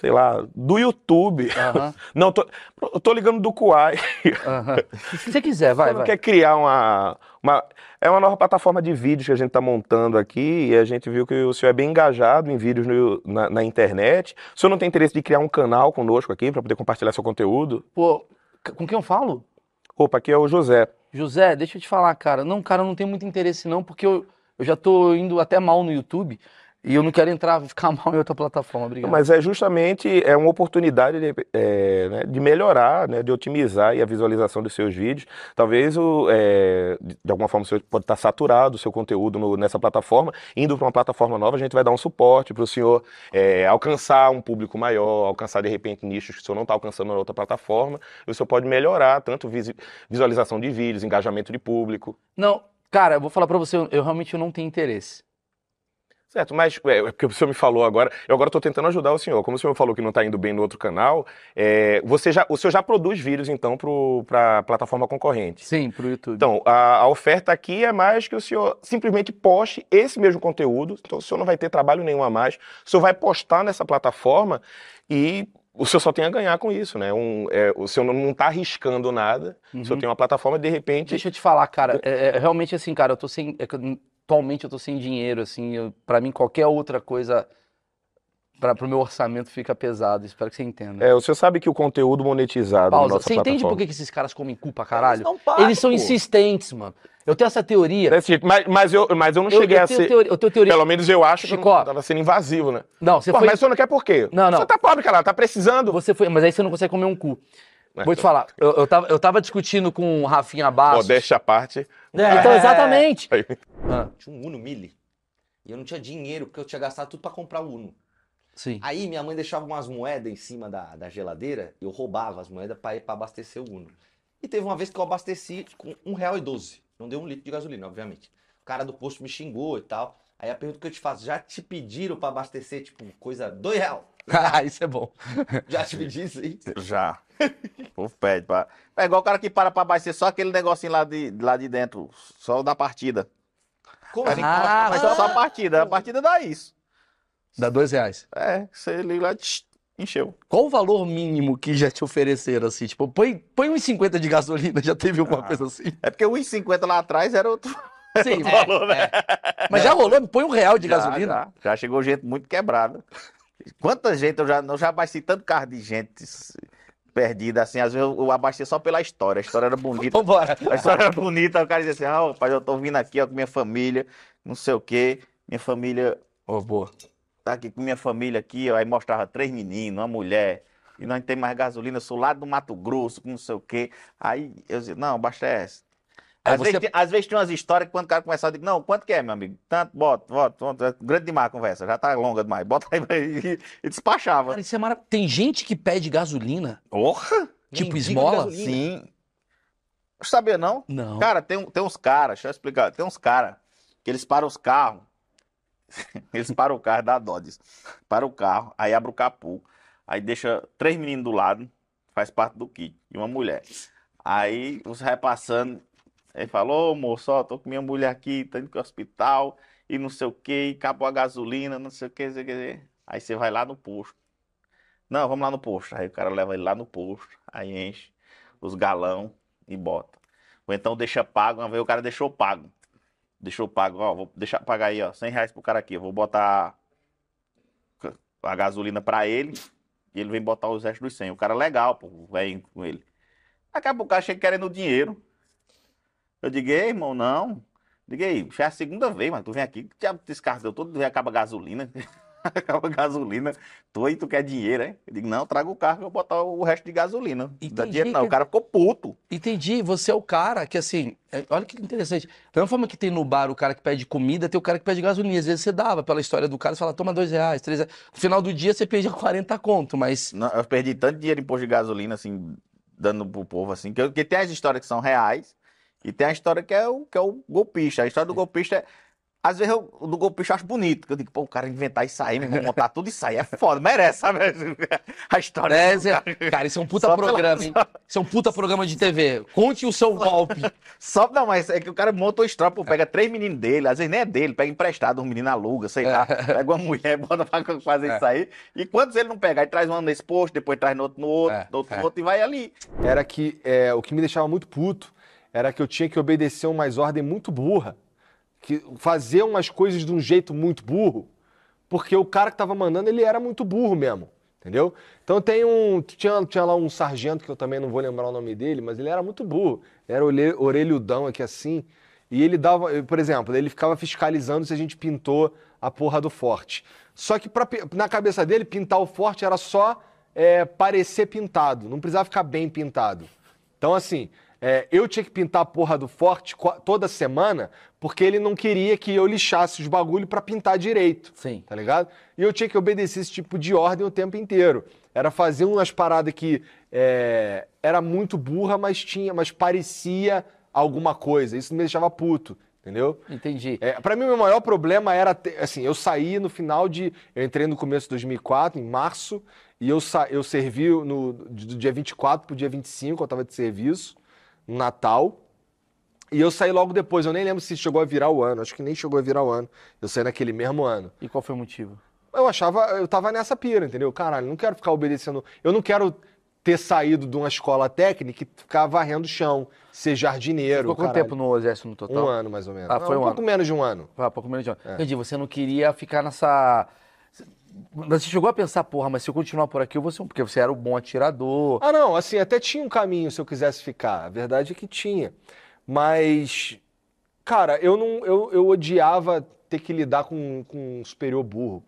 Sei lá, do YouTube. Não, tô, eu tô ligando do Kuai. Se você quiser, vai, Você não vai. quer criar uma, uma. É uma nova plataforma de vídeos que a gente está montando aqui e a gente viu que o senhor é bem engajado em vídeos no- na, na internet. O senhor não tem interesse de criar um canal conosco aqui para poder compartilhar seu conteúdo? Pô, com quem eu falo? Opa, aqui é o José. José, deixa eu te falar, cara. Não, cara, eu não tenho muito interesse não, porque eu, eu já tô indo até mal no YouTube. E eu não quero entrar, ficar mal em outra plataforma, obrigado. Mas é justamente é uma oportunidade de, é, né, de melhorar, né, de otimizar a visualização dos seus vídeos. Talvez o, é, de alguma forma você pode estar saturado o seu conteúdo no- nessa plataforma. Indo para uma plataforma nova, a gente vai dar um suporte para o senhor é, alcançar um público maior, alcançar de repente nichos que o senhor não está alcançando na outra plataforma. E o senhor pode melhorar tanto visualização de vídeos, engajamento de público. Não, cara, eu vou falar pra você, eu realmente não tenho interesse. Certo, mas é, é porque o senhor me falou agora, eu agora estou tentando ajudar o senhor. Como o senhor falou que não está indo bem no outro canal, é, você já, o senhor já produz vídeos então para a plataforma concorrente. Sim, pro YouTube. Então, a, a oferta aqui é mais que o senhor simplesmente poste esse mesmo conteúdo, então o senhor não vai ter trabalho nenhum a mais, o senhor vai postar nessa plataforma e o senhor só tem a ganhar com isso, né? Um, é, o senhor não está arriscando nada, o senhor Uhum. tem uma plataforma de repente. Deixa eu te falar, cara, é, é realmente assim, cara, eu tô sem. Que atualmente eu tô sem dinheiro, assim, pra mim qualquer outra coisa pra, pro meu orçamento fica pesado, espero que você entenda. É, o senhor sabe que o conteúdo monetizado Pausa. Você entende por que, que esses caras comem cu pra caralho? param, Eles são pô. insistentes, mano. Eu tenho essa teoria. Desse jeito, mas, mas, eu, mas eu não Eu, cheguei eu a ser. teoria, eu tenho teoria. Pelo menos eu acho que eu Chicó. não tava sendo invasivo, né? Não, você Pô, foi. mas o senhor não quer por quê? Não, não. Você tá pobre, cara, tá precisando. Você foi, mas aí você não consegue comer um cu. É, Vou te falar, eu, eu, tava, eu tava discutindo com o Rafinha Bastos. Modéstia à parte. Então, exatamente. Aí. Ah, Tinha um Uno Mille. E eu não tinha dinheiro, porque eu tinha gastado tudo pra comprar o Uno. sim. Aí minha mãe deixava umas moedas em cima da, da geladeira, eu roubava as moedas pra ir pra abastecer o Uno. E teve uma vez que eu abasteci com R$1,12. Não deu um litro de gasolina, obviamente. O cara do posto me xingou e tal. Aí a pergunta que eu te faço, já te pediram pra abastecer, tipo, coisa, dois real? Ah, isso é bom. Já te pedi isso aí? Já. O povo pede. Pra... É igual o cara que para pra abastecer só aquele negocinho lá de, lá de dentro, só o da partida. Como assim? Ah, Mas só, só a partida. A partida dá isso. Dá dois reais. É, você liga lá, tch, encheu. Qual o valor mínimo que já te ofereceram, assim? Tipo, põe, põe 1,50 de gasolina, já teve alguma Ah. coisa assim? É porque o 1,50 lá atrás era outro Sim, valor, né? mas já rolou, põe um real de Já, gasolina. Já, já chegou gente muito quebrada. Quanta gente, eu já, eu já abasteci tanto carro de gente perdida, assim, às vezes eu, abasteci só pela história, a história era bonita. Vambora. A história era bonita, o cara dizia assim, ah, rapaz, eu tô vindo aqui, ó, com minha família, não sei o quê, minha família Ô, boa. tá aqui com minha família aqui, ó, aí mostrava três meninos, uma mulher, e nós não tem mais gasolina, eu sou lá do Mato Grosso, com não sei o quê. Aí eu dizia, não, abastece. Às, você- vezes, tem- às vezes tinha umas histórias que quando o cara começava, eu digo, não, quanto que é, meu amigo? Tanto, bota, bota, bota. Grande demais a conversa, já tá longa demais. Bota aí e, e despachava. Cara, isso é maravilhoso. Tem gente que pede gasolina, Porra! tipo Mendigo esmola? Sim. Sabia não? Não. Cara, tem, tem uns caras, deixa eu explicar, tem uns caras que eles param os carros, eles param o carro da Dodge, para o carro, aí abre o capô, aí deixa três meninos do lado, faz parte do kit, e uma mulher. Aí você vai passando, aí fala, ô moço, ó, tô com minha mulher aqui, tô indo pro hospital, e não sei o que, acabou a gasolina, não sei o que, sei o que. Aí você vai lá no posto. Não, vamos lá no posto. Aí o cara leva ele lá no posto, aí enche os galão e bota. Ou então deixa pago, uma vez o cara deixou pago. Deixou pago, ó, vou deixar pagar aí, ó, 100 reais pro cara aqui. Eu vou botar a gasolina pra ele e ele vem botar os restos dos 100. O cara legal, pô, vem com ele. Acaba o cara chega querendo dinheiro. Eu digo, ei, irmão, não. Aí, já é a segunda vez, mas tu vem aqui, diabo desse carro deu todo, acaba gasolina. acaba gasolina. Tu aí, tu quer dinheiro, hein? Eu digo, não, traga o carro que eu vou botar o resto de gasolina. Não dá Entendi, dinheiro não. que- O cara ficou puto. Entendi, você é o cara que assim, é- olha que interessante. Da mesma forma que tem no bar o cara que pede comida, tem o cara que pede gasolina. Às vezes você dava pela história do cara, você fala, toma dois reais, três reais. No final do dia você perdia 40 conto, mas. Não, eu perdi tanto dinheiro em posto de gasolina, assim, dando pro povo, assim, que tem as histórias que são reais e tem a história que é o, que é o golpista. A história do golpista é. Às vezes eu, o do golpista eu acho bonito. que Eu digo, pô, o cara inventar isso aí, meu irmão, montar tudo isso aí é foda, merece, sabe? A história. É, cara. cara, isso é um puta Só pela- programa, hein? Isso é um puta programa de TV. Conte o seu golpe. Só, não, mas é que o cara monta o strop, pô, pega três meninos dele, às vezes nem é dele, pega emprestado, um menino aluga, sei lá, pega uma mulher, bota pra fazer É. isso aí. E quantos ele não pega? Aí traz um nesse posto, depois traz no outro, no outro, É, no outro, é. no outro, e vai ali. era que é, o que me deixava muito puto era que eu tinha que obedecer umas ordens muito burra, que fazer umas coisas de um jeito muito burro, porque o cara que tava mandando ele era muito burro mesmo, entendeu? Então tem um tinha, tinha lá um sargento que eu também não vou lembrar o nome dele, mas ele era muito burro, era orelhudão aqui assim, e ele dava, por exemplo, ele ficava fiscalizando se a gente pintou a porra do forte. Só que pra, na cabeça dele, pintar o forte era só é, parecer pintado, não precisava ficar bem pintado. Então, assim, é, eu tinha que pintar a porra do forte toda semana, porque ele não queria que eu lixasse os bagulho pra pintar direito. Sim. Tá ligado? E eu tinha que obedecer esse tipo de ordem o tempo inteiro. Era fazer umas paradas que é, era muito burra, mas tinha, mas parecia alguma coisa. Isso me deixava puto, entendeu? Entendi. É, para mim, o meu maior problema era, ter- assim, eu saí no final de, eu entrei no começo de 2004, em março, e eu, sa, eu servi no, do dia 24 pro dia 25, eu tava de serviço, Natal, e eu saí logo depois, eu nem lembro se chegou a virar o ano, acho que nem chegou a virar o ano, eu saí naquele mesmo ano. E qual foi o motivo? Eu achava, eu tava nessa pira, entendeu? Caralho, não quero ficar obedecendo, eu não quero ter saído de uma escola técnica e ficar varrendo o chão, ser jardineiro, Ficou quanto tempo no exército no total? Um ano, mais ou menos. Ah, Não, foi um um pouco menos de um ano. Ah, pouco menos de um ano. É. Entendi, você não queria ficar nessa... Você chegou a pensar, porra, mas se eu continuar por aqui, eu vou ser um... Porque você era um bom atirador. Ah, não, assim, até tinha um caminho se eu quisesse ficar. A verdade é que tinha. Mas, cara, eu não. Eu, eu odiava ter que lidar com, com um superior burro.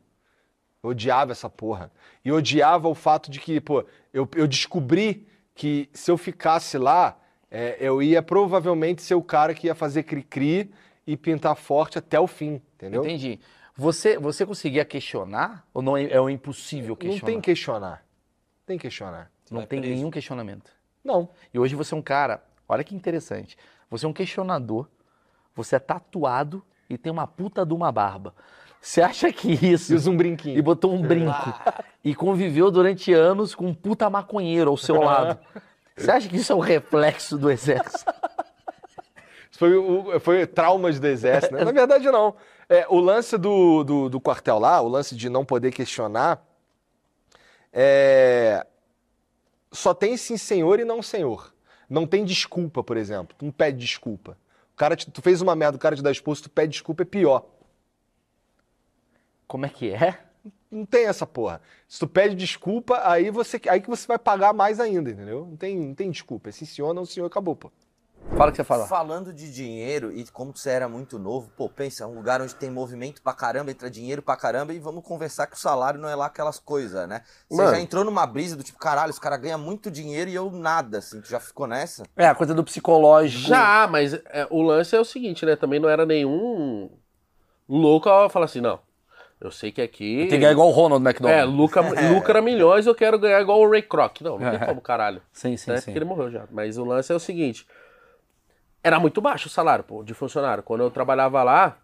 Eu odiava essa porra. E odiava o fato de que, pô, eu, eu descobri que se eu ficasse lá, é, eu ia provavelmente ser o cara que ia fazer cri-cri e pintar forte até o fim, entendeu? Entendi. Você, você conseguia questionar? Ou não é, é o impossível Não questionar? tem que questionar. Tem que questionar. Não Vai tem preso. nenhum questionamento. Não. E hoje você é um cara, olha que interessante. Você é um questionador, você é tatuado e tem uma puta de uma barba. Você acha que isso. E usa um brinquinho. E botou um brinco. e conviveu durante anos com um puta maconheiro ao seu lado. Você acha que isso é um reflexo do exército? Isso Foi, o, foi traumas do exército, né? Na verdade, não. É, o lance do, do, do quartel lá, o lance de não poder questionar, é, só tem sim senhor e não senhor. Não tem desculpa, por exemplo. Tu não pede desculpa. O cara te- tu fez uma merda, o cara te dá expulso, tu pede desculpa, é pior. Como é que é? Não tem essa porra. Se tu pede desculpa, aí você aí que você vai pagar mais ainda, entendeu? Não tem, não tem desculpa. É sim senhor, não senhor, acabou, pô. Fala o que você fala. Falando de dinheiro e como você era muito novo, pô, pensa, é um lugar onde tem movimento pra caramba, entra dinheiro pra caramba e vamos conversar que o salário não é lá aquelas coisas, né? Você Mano. já entrou numa brisa do tipo, caralho, os caras ganham muito dinheiro e eu nada, assim, tu já ficou nessa? É, a coisa do psicológico. Já, mas é, o lance é o seguinte, né? Também não era nenhum louco a falar assim, não. Eu sei que aqui. Tem que ganhar igual o Ronald McDonald. É, lucra, lucra milhões, eu quero ganhar igual o Ray Kroc. Não, não tem como, caralho. Sim, sim, né? sim. Porque ele morreu já. Mas o lance é o seguinte: era muito baixo o salário, pô, de funcionário. Quando eu trabalhava lá,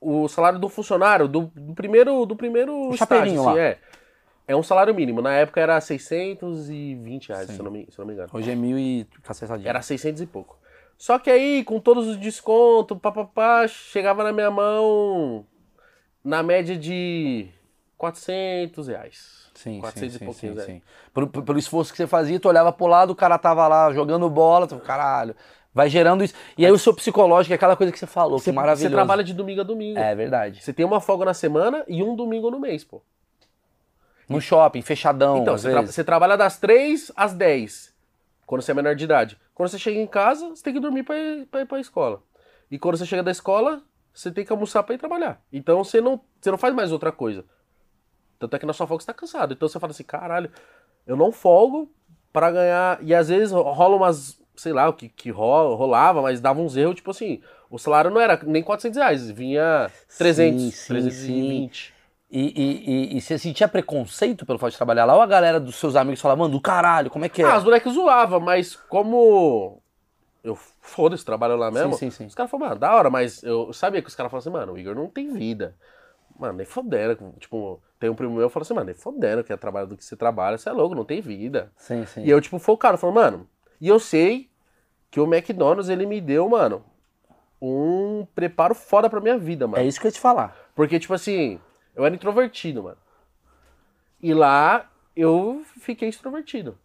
o salário do funcionário, do, do primeiro, do primeiro chapeirinho assim, lá. é. É um salário mínimo. Na época era 620 reais, se eu, não me, se eu não me engano. Hoje é mil e cacetadinho. Era 600 e pouco. Só que aí, com todos os descontos, papapá, chegava na minha mão na média de 400 reais. Sim, 400 sim, e sim, pouquinhos, sim, é. sim. Pelo, pelo esforço que você fazia, tu olhava pro lado, o cara tava lá jogando bola, tu, caralho. Vai gerando isso. E aí o seu psicológico é aquela coisa que você falou, Você, que maravilhoso. você trabalha de domingo a domingo. É verdade. Você tem uma folga na semana e um domingo no mês, pô. No shopping, fechadão, Então, você, tra- você trabalha das 3 às 10, quando você é menor de idade. Quando você chega em casa, você tem que dormir pra ir, pra ir pra escola. E quando você chega da escola, você tem que almoçar pra ir trabalhar. Então você não, você não faz mais outra coisa. Tanto é que na sua folga você tá cansado. Então você fala assim, caralho, eu não folgo pra ganhar. E às vezes rola umas, sei lá, o que, que rola, rolava, mas dava uns erros, tipo assim, o salário não era nem 400 reais, vinha 300, Sim, sim, 320. E, e, e, e você sentia preconceito pelo fato de trabalhar lá? Ou a galera dos seus amigos falava, mano, do caralho, como é que é? Ah, os moleques zoavam, mas como eu foda-se, trabalho lá mesmo, sim, sim. os caras falaram, mano, da hora, mas eu sabia que os caras falavam assim, mano, o Igor não tem vida. Mano, nem fodendo. Tipo, tem um primo meu que fala assim, mano, nem fodendo que é trabalho do que você trabalha, você é louco, não tem vida. Sim, sim. E eu, tipo, focado, falando, mano, e eu sei que o McDonald's, ele me deu, mano, um preparo foda pra minha vida, mano. É isso que eu ia te falar. Porque, tipo assim, eu era introvertido, mano. E lá eu fiquei extrovertido.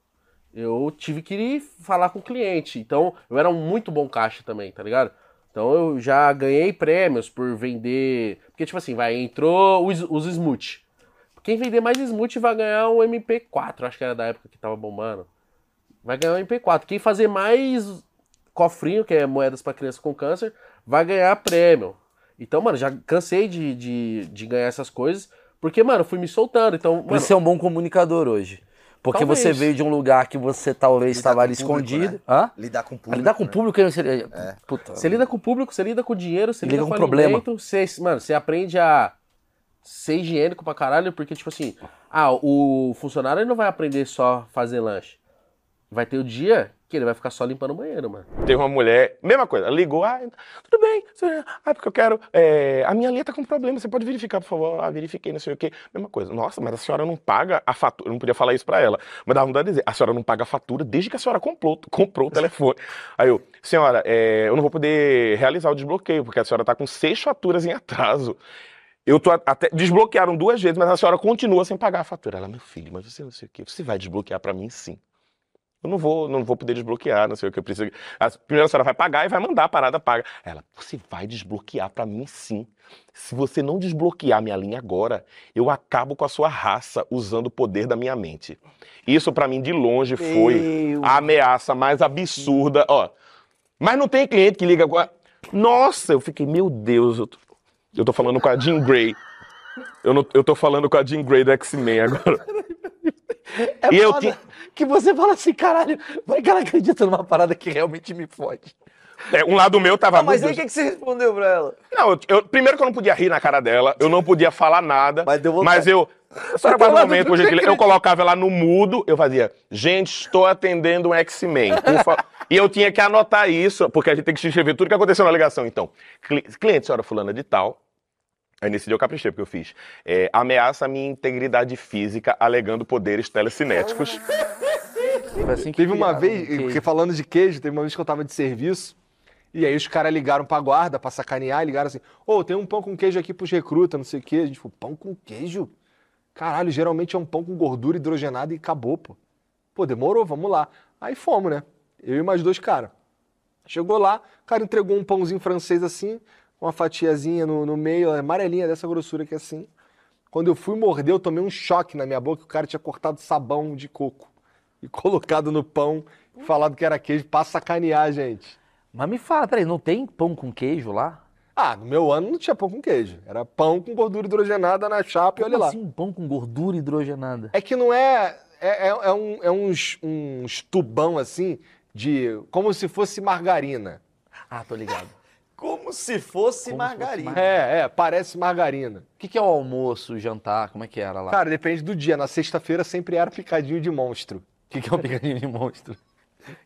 Eu tive que ir falar com o cliente. Então, eu era um muito bom caixa também, tá ligado? Então, eu já ganhei prêmios por vender. Porque, tipo assim, vai, entrou os, os Smooth. Quem vender mais Smooth vai ganhar um MP4. Acho que era da época que tava bombando. Vai ganhar um MP4. Quem fazer mais cofrinho, que é moedas pra criança com câncer, vai ganhar prêmio. Então, mano, já cansei de, de, de ganhar essas coisas, porque, mano, eu fui me soltando. Então, Por mano, você é um bom comunicador hoje. Porque Talvez. você veio de um lugar que você talvez estava ali o público, escondido. né? Hã? Lidar com o Ah, público. lidar com o né? público ele seria. Puta. Você lida com o público, você lida com o dinheiro, você Lida lida, com com o problema. você, mano, você aprende a ser higiênico pra caralho, porque, tipo assim, ah, o funcionário não vai aprender só a fazer lanche. Vai ter o dia que ele vai ficar só limpando o banheiro, mano. Teve uma mulher, mesma coisa, ligou, ah, tudo bem, ah, porque eu quero, é, a minha linha tá com problema, você pode verificar, por favor? Ah, verifiquei, não sei o quê. Mesma coisa, nossa, mas a senhora não paga a fatura, eu não podia falar isso pra ela, mas dava vontade de dizer, a senhora não paga a fatura desde que a senhora comprou, comprou o telefone. Aí eu, senhora, é, eu não vou poder realizar o desbloqueio, porque a senhora tá com seis faturas em atraso. Eu tô até desbloquearam duas vezes, mas a senhora continua sem pagar a fatura. Ela, meu filho, mas você não sei o quê, você vai desbloquear pra mim sim. Eu não vou, não vou poder desbloquear, não sei o que eu preciso. A primeira a senhora vai pagar e vai mandar a parada paga. Ela, você vai desbloquear pra mim sim. Se você não desbloquear minha linha agora, eu acabo com a sua raça usando o poder da minha mente. Isso pra mim de longe foi a ameaça mais absurda, ó. Mas não tem cliente que liga agora. Nossa, eu fiquei, meu Deus, eu tô, eu tô falando com a Jean Grey. Eu, não, eu tô falando com a Jean Grey do X-Men agora. E eu tinha. Que você fala assim, caralho, vai que ela acredita numa parada que realmente me fode. É, um lado meu tava. Ah, mas aí o que, que você respondeu pra ela? Não, eu, eu- primeiro que eu não podia rir na cara dela, eu não podia falar nada. Mas deu vontade. Mas eu. Só Até para lá um momento, podia hoje, eu colocava ela no mudo, eu fazia, gente, estou atendendo um X-Men. por fa-" e eu tinha que anotar isso, porque a gente tem que escrever tudo que aconteceu na ligação. Então, cli- cliente, senhora fulana de tal. Aí nesse dia eu caprichei, porque eu fiz. é, ameaça a minha integridade física alegando poderes telecinéticos. Assim que Teve uma vez, queijo. porque falando de queijo, teve uma vez que eu tava de serviço, e aí os caras ligaram pra guarda pra sacanear, e ligaram assim, ô, tem um pão com queijo aqui pros recrutas, não sei o quê. A gente falou, pão com queijo? Caralho, geralmente é um pão com gordura hidrogenada e acabou, pô. Pô, demorou, vamos lá. Aí fomos, né? Eu e mais dois caras. Chegou lá, o cara entregou um pãozinho francês assim, uma fatiazinha no, no meio, amarelinha dessa grossura que é assim. Quando eu fui morder, eu tomei um choque na minha boca, o cara tinha cortado sabão de coco e colocado no pão, e falado que era queijo pra sacanear, gente. Mas me fala, peraí, não tem pão com queijo lá? Ah, no meu ano não tinha pão com queijo. Era pão com gordura hidrogenada na chapa e olha Como lá. assim pão com gordura hidrogenada? É que não é. É, é, é um, é uns, uns tubão assim, de. como se fosse margarina. Ah, tô ligado. Como se fosse Como se fosse margarina. É, é, parece margarina. O que, que é o almoço, o jantar? Como é que era lá? Cara, depende do dia. Na sexta-feira sempre era picadinho de monstro. o que, que é o picadinho de monstro?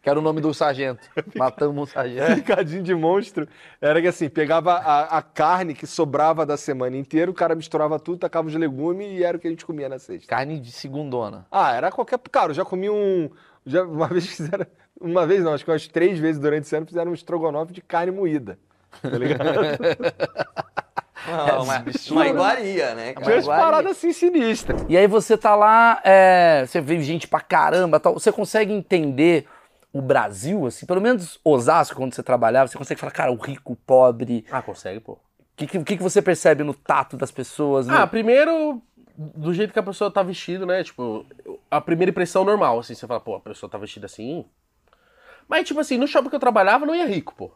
Que era o nome do sargento. Matamos o sargento. Picadinho de monstro era que assim, pegava a, a carne que sobrava da semana inteira, o cara misturava tudo, tacava os legumes e era o que a gente comia na sexta. Carne de segundona. Ah, era qualquer. Cara, eu já comi um. Já, uma vez fizeram. Uma vez não, acho que umas três vezes durante esse ano fizeram um estrogonofe de carne moída. Tá ligado? Não, uma, uma iguaria, né? cara? Tinha paradas assim sinistras. E aí você tá lá, é, você vê gente pra caramba, tal. você consegue entender o Brasil, assim, pelo menos Osasco, quando você trabalhava, você consegue falar, cara, o rico, o pobre. Ah, consegue, pô. O que, que, que você percebe no tato das pessoas? no- Ah, primeiro, do jeito que a pessoa tá vestida, né? Tipo, a primeira impressão normal, assim, você fala, pô, a pessoa tá vestida assim. Mas, tipo assim, no shopping que eu trabalhava não ia rico, pô.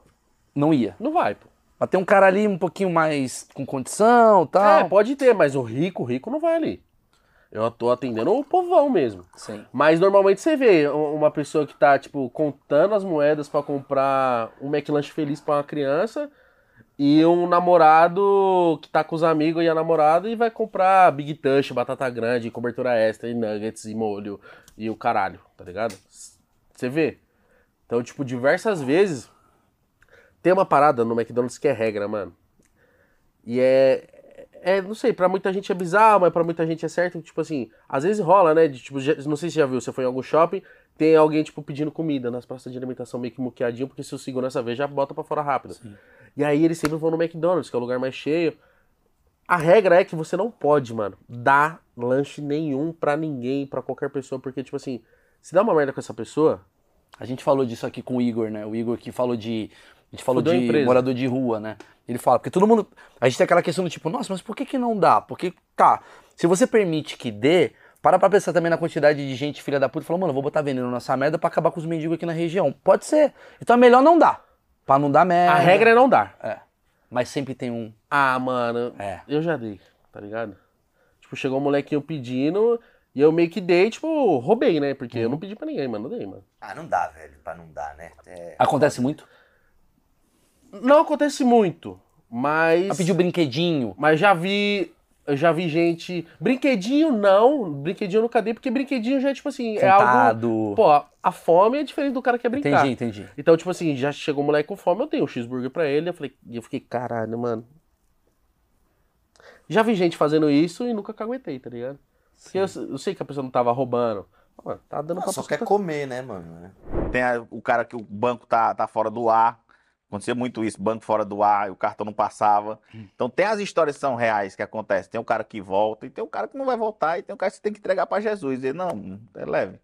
Não ia. Não vai, pô. Mas tem um cara ali um pouquinho mais com condição tal. É, pode ter, mas o rico, o rico não vai ali. Eu tô atendendo o povão mesmo. Sim. Mas normalmente você vê um- uma pessoa que tá, tipo, contando as moedas pra comprar um McLanche feliz pra uma criança e um namorado que tá com os amigos e a namorada e vai comprar Big Touch, batata grande, cobertura extra e nuggets e molho e o caralho, tá ligado? Você vê? Então, tipo, diversas vezes tem uma parada no McDonald's que é regra, mano. E é. É, não sei, pra muita gente é bizarro, mas pra muita gente é certo. Tipo assim, às vezes rola, né? De, tipo, não sei se você já viu, você foi em algum shopping, tem alguém, tipo, pedindo comida nas praças de alimentação meio que muqueadinho, porque se o segurança vê, já bota pra fora rápido. E aí eles sempre vão no McDonald's, que é o lugar mais cheio. A regra é que você não pode, mano, dar lanche nenhum pra ninguém, pra qualquer pessoa, porque, tipo assim, se dá uma merda com essa pessoa, A gente falou disso aqui com o Igor, né? O Igor que falou de. A gente falou Fudeu de empresa. morador de rua, né? Ele fala, porque todo mundo. A gente tem aquela questão do tipo, nossa, mas por que, que não dá? Porque, tá, se você permite que dê, para pra pensar também na quantidade de gente filha da puta e fala, mano, eu vou botar veneno nessa merda pra acabar com os mendigos aqui na região. Pode ser. Então é melhor não dar. Pra não dar merda. a regra é não dar. É. Mas sempre tem um. Ah, mano, É. eu já dei, tá ligado? Tipo, chegou um molequinho pedindo e eu meio que dei, tipo, roubei, né? Porque Uhum. eu não pedi pra ninguém, mano, não dei, mano. Ah, não dá, velho, pra não dar, né? É... Acontece muito? Não acontece muito, mas. Ela pediu brinquedinho. Mas já vi. Eu já vi gente. Brinquedinho não. Brinquedinho eu nunca dei, porque brinquedinho já é tipo assim. É algo. Pô, a fome é diferente do cara que quer brincar. entendi, entendi. Então, tipo assim, já chegou um moleque com fome, eu dei um cheeseburger pra ele. Eu falei, e eu fiquei, caralho, mano. Já vi gente fazendo isso e nunca caguetei, tá ligado? Porque eu, eu sei que a pessoa não tava roubando. Mano, tá dando Ah, pra só quer comer, né, mano? Tem a- o cara que o banco tá, tá fora do ar. Acontecia muito isso, banco fora do ar, e o cartão não passava. Então tem as histórias que são reais que acontecem. Tem o cara que volta e tem o cara que não vai voltar e tem o cara que você tem que entregar pra Jesus. E não, é leve.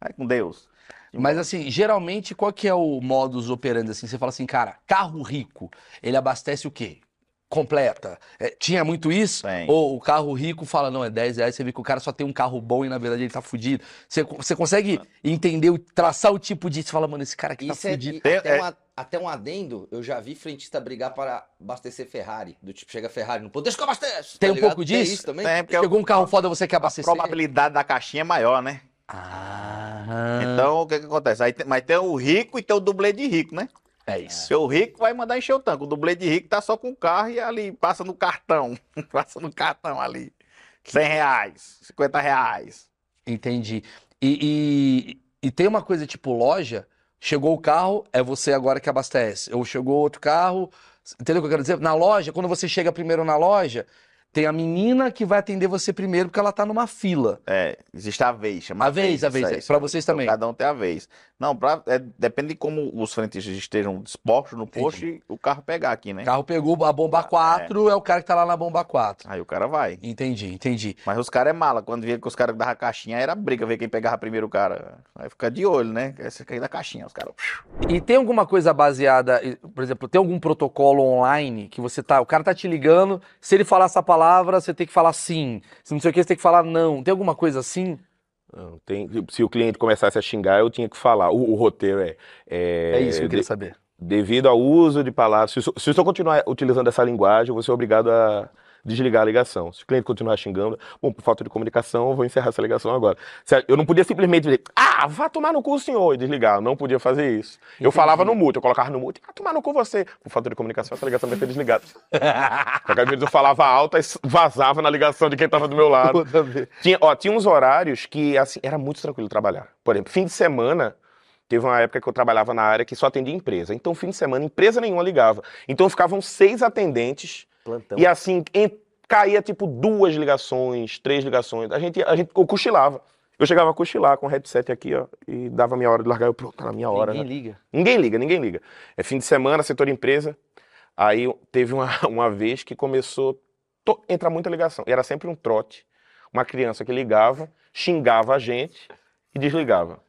Vai com Deus. Mas assim, geralmente, qual que é o modus operandi, assim? Você fala assim, cara, carro rico, ele abastece o quê? Completa. É, tinha muito isso? Tem. Ou o carro rico fala, não, é 10 reais, você vê que o cara só tem um carro bom e na verdade ele tá fudido. Você, você consegue entender, o- traçar o tipo de... Você fala, mano, esse cara aqui tá Isso é, fudido. e Tem- até, é- um, a- até um adendo, eu já vi frentista brigar para abastecer Ferrari. Do tipo, chega Ferrari no ponto, deixa que eu abasteço. Tem tá um ligado? pouco Tem disso? isso também? Tem, porque Chegou um carro foda, você quer a abastecer? probabilidade da caixinha é maior, né? Ah, Então o que que acontece? Aí tem- mas tem o rico e tem o dublê de rico, né? é isso. Seu rico vai mandar encher o tanque. O dublê de rico tá só com o carro e ali passa no cartão. passa no cartão ali. 100 reais, 50 reais. Entendi. E, e, e tem uma coisa tipo loja, chegou o carro, é você agora que abastece. Ou chegou outro carro, entendeu o que eu quero dizer? Na loja, quando você chega primeiro na loja, tem a menina que vai atender você primeiro porque ela tá numa fila. É, existe a vez. Chama A vez, a vez, é. Pra vocês também. Cada um tem a vez. Não, pra, é, depende de como os frentistas estejam dispostos no posto e o carro pegar aqui, né? O carro pegou a bomba 4, é. o cara que tá lá na bomba 4. Aí o cara vai. Entendi, entendi. Mas os caras é mala. Quando via que os caras davam caixinha, era briga ver quem pegava primeiro o cara. Aí fica de olho, né? Esse aqui é da caixinha, os caras. E tem alguma coisa baseada, por exemplo, tem algum protocolo online que você tá, o cara tá te ligando, se ele falar essa palavra, você tem que falar sim. Se não sei o que, você tem que falar não. Tem alguma coisa assim? Não, tem- se o cliente começasse a xingar, eu tinha que falar. O, o roteiro é. É, É isso que eu queria de- saber. devido ao uso de palavras. Se, se o senhor continuar utilizando essa linguagem, eu vou ser obrigado a desligar a ligação. Se o cliente continuar xingando, bom, por falta de comunicação, eu vou encerrar essa ligação agora. Eu não podia simplesmente dizer, ah, vá tomar no cu o senhor, e desligar. Eu não podia fazer isso. Eu falava no mute, eu colocava no mute, ah, tomar no cu você. Por falta de comunicação, essa ligação vai ser desligada. Qualquer vez eu falava alto, aí vazava na ligação de quem estava do meu lado. Tinha, ó, tinha uns horários que, assim, era muito tranquilo trabalhar. Por exemplo, fim de semana, teve uma época que eu trabalhava na área que só atendia empresa. Então, fim de semana, empresa nenhuma ligava. Então, ficavam seis atendentes Plantão. e, assim, em- caía, tipo, duas ligações, três ligações. A gente, a gente eu cochilava. Eu chegava a cochilar com o headset aqui, ó, e dava minha hora de largar. Eu, pronto, tá na minha hora. Ninguém né? liga. Ninguém liga, ninguém liga. É fim de semana, setor empresa. Aí teve uma, uma vez que começou a entrar muita ligação. E era sempre um trote. Uma criança que ligava, xingava a gente e desligava.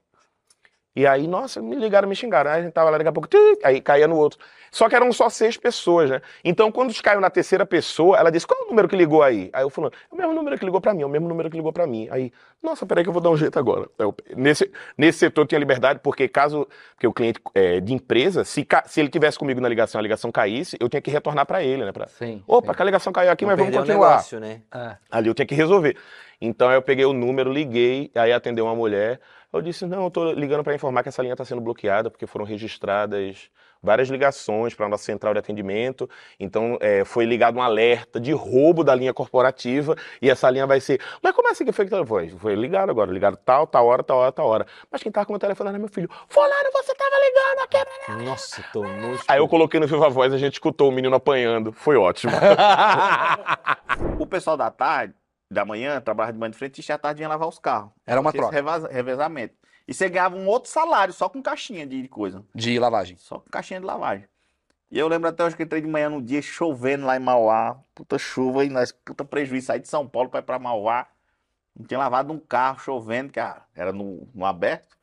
E aí, nossa, me ligaram, me xingaram. Aí a gente tava lá daqui a pouco, aí caía no outro. Só que eram só seis pessoas, né? Então, quando caiu na terceira pessoa, ela disse: qual é o número que ligou aí? Aí eu falando: é o mesmo número que ligou pra mim, é o mesmo número que ligou pra mim. Aí, nossa, peraí que eu vou dar um jeito agora. Eu- nesse, nesse setor tinha liberdade, porque caso porque o cliente é, de empresa, se, se ele tivesse comigo na ligação, a ligação caísse, eu tinha que retornar pra ele, né? Pra, Sim. Opa, que a ligação caiu aqui, Não mas vamos continuar. negócio, né? É. Ali eu tinha que resolver. Então aí eu peguei o número, liguei, aí atendeu uma mulher. Eu disse: Não, eu tô ligando para informar que essa linha está sendo bloqueada, porque foram registradas várias ligações para a nossa central de atendimento. Então é, foi ligado um alerta de roubo da linha corporativa e essa linha vai ser. Mas como é assim que foi que tá? foi? Foi ligado agora, ligado tal, tal hora, tal hora, tal hora. Mas quem tava com o meu telefone era meu filho. Fulano, você tava ligando aqui. Nossa, tomou. Aí eu coloquei no Viva Voz, a gente escutou o menino apanhando. Foi ótimo. O pessoal da tarde, da manhã, trabalhava de manhã de frente e à tarde vinha lavar os carros. Era uma esse troca revaz- revezamento. E você ganhava um outro salário só com caixinha de coisa. de lavagem. Só com caixinha de lavagem. E eu lembro até hoje que entrei de manhã num dia chovendo lá em Mauá. Puta chuva e nós, puta prejuízo. Saí de São Paulo pra ir pra Mauá. Não tinha lavado um carro chovendo, que ah, era no, no aberto.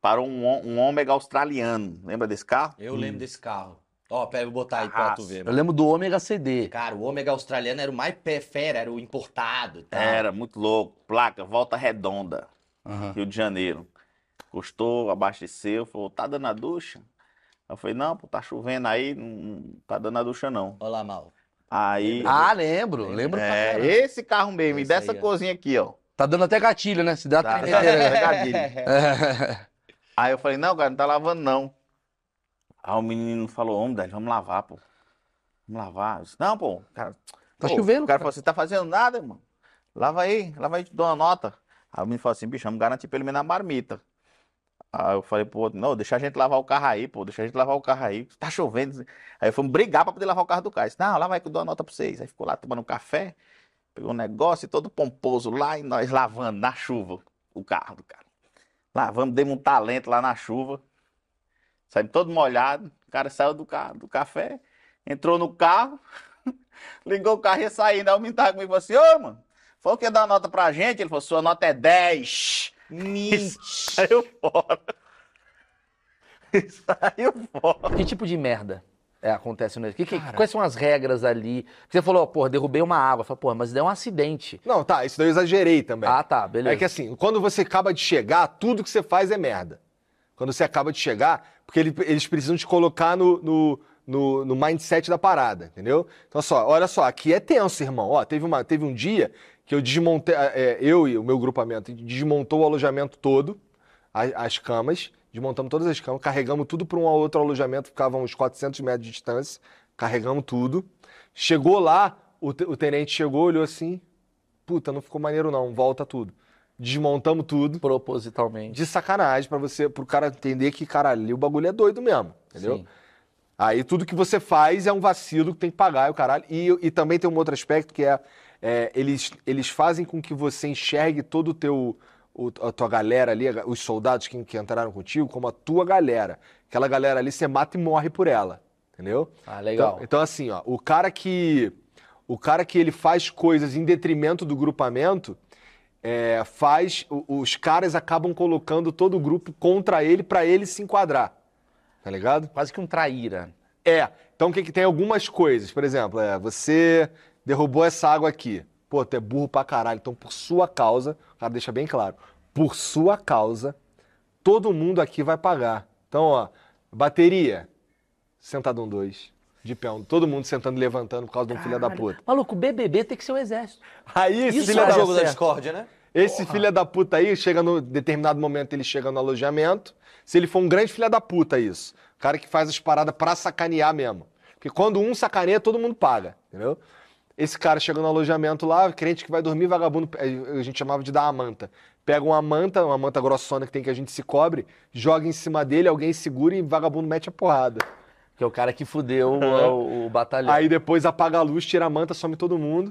Parou um, um ômega australiano. Lembra desse carro? Eu lembro desse carro. Ó, pera, eu vou botar aí pra tu ver. Eu mano. lembro do Ômega CD. Cara, o ômega australiano era o mais pé fera, era o importado. Tá? Era muito louco. Placa, volta redonda. Aham. Rio de Janeiro. Gostou, abasteceu, falou, tá dando a ducha? Eu falei, não, pô, tá chovendo aí, não, não tá dando a ducha não. Olha lá, mal. Aí, Ah, lembro. Lembro pra é, esse carro mesmo, e Esse dessa aí, ó. cozinha aqui, ó. Tá dando até gatilho, né? Se dá Tá, até tá, entender, né? gatilho. É. Aí eu falei, não, cara, não tá lavando não. Aí o menino falou, homem, Délio, vamos lavar, pô. Vamos lavar. Eu disse, não, pô, cara. Tá pô, chovendo, O cara cara. falou, você tá fazendo nada, irmão. Lava aí, lava aí, te dou uma nota. Aí o menino falou assim, bicho, vamos garantir pelo menos a marmita. Aí eu falei, pô, não, deixa a gente lavar o carro aí, pô, deixa a gente lavar o carro aí. Tá chovendo. Aí fomos brigar pra poder lavar o carro do cara. Disse, não, lava aí que eu dou a nota pra vocês. Aí ficou lá tomando um café, pegou um negócio todo pomposo lá e nós lavando na chuva o carro do cara. Lavamos, demos um talento lá na chuva. Saímos todo molhado. O cara saiu do, carro, do café, entrou no carro, ligou o carro e ia saindo. Aí o menino tava comigo e falou assim: Ô, mano, falou que ia dar nota pra gente. Ele falou: sua nota é 10. Saiu fora. Saiu fora. Que tipo de merda é, acontece no que, que, Quais são as regras ali? Você falou, pô, derrubei uma água. Falei, pô, mas deu um acidente. Não, tá, isso daí eu exagerei também. Ah, tá, beleza. É que assim, quando você acaba de chegar, tudo que você faz é merda. Quando você acaba de chegar, porque ele- eles precisam te colocar no, no, no- no mindset da parada, entendeu? Então, só, olha só, aqui é tenso, irmão. Ó, teve, uma, teve um dia que eu desmontei, é, eu e o meu grupamento, desmontou o alojamento todo, a- as camas, desmontamos todas as camas, carregamos tudo para um outro alojamento, ficava uns 400 metros de distância, carregamos tudo. Chegou lá, o, o tenente chegou, olhou assim, puta, não ficou maneiro não, volta tudo. Desmontamos tudo, Propositalmente. de sacanagem, pra você, pro cara entender que, cara, ali o bagulho é doido mesmo, entendeu? Sim. Aí tudo que você faz é um vacilo que tem que pagar, e o caralho. E, e também tem um outro aspecto que é, é, eles, eles fazem com que você enxergue todo o teu, o- a tua galera ali, os soldados que, que entraram contigo, como a tua galera. Aquela galera ali, você mata e morre por ela, entendeu? Ah, legal. Então, então, assim, ó, o cara que o cara que ele faz coisas em detrimento do grupamento, é, faz os caras acabam colocando todo o grupo contra ele pra ele se enquadrar, tá ligado? Quase que um traíra. É. Então o que que tem algumas coisas, por exemplo, é você derrubou essa água aqui, pô, tu é burro pra caralho, então por sua causa, o cara deixa bem claro, por sua causa, todo mundo aqui vai pagar. Então, ó, bateria, sentado um dois, de pé, um, todo mundo sentando e levantando por causa de um filho da puta. Maluco, BBB tem que ser o exército. Aí esse Isso filho é o da jogo da discórdia, né? esse filho da puta aí chega no determinado momento, ele chega no alojamento. Se ele for um grande filho da puta, isso. O cara que faz as paradas pra sacanear mesmo. Porque quando um sacaneia, todo mundo paga, entendeu? Esse cara chega no alojamento lá, crente que vai dormir, vagabundo, eh, a gente chamava de dar a manta. Pega uma manta, uma manta grossona que tem que a gente se cobre, joga em cima dele, alguém segura e vagabundo mete a porrada. Que é o cara que fudeu o, o batalhão. Aí depois apaga a luz, tira a manta, some todo mundo.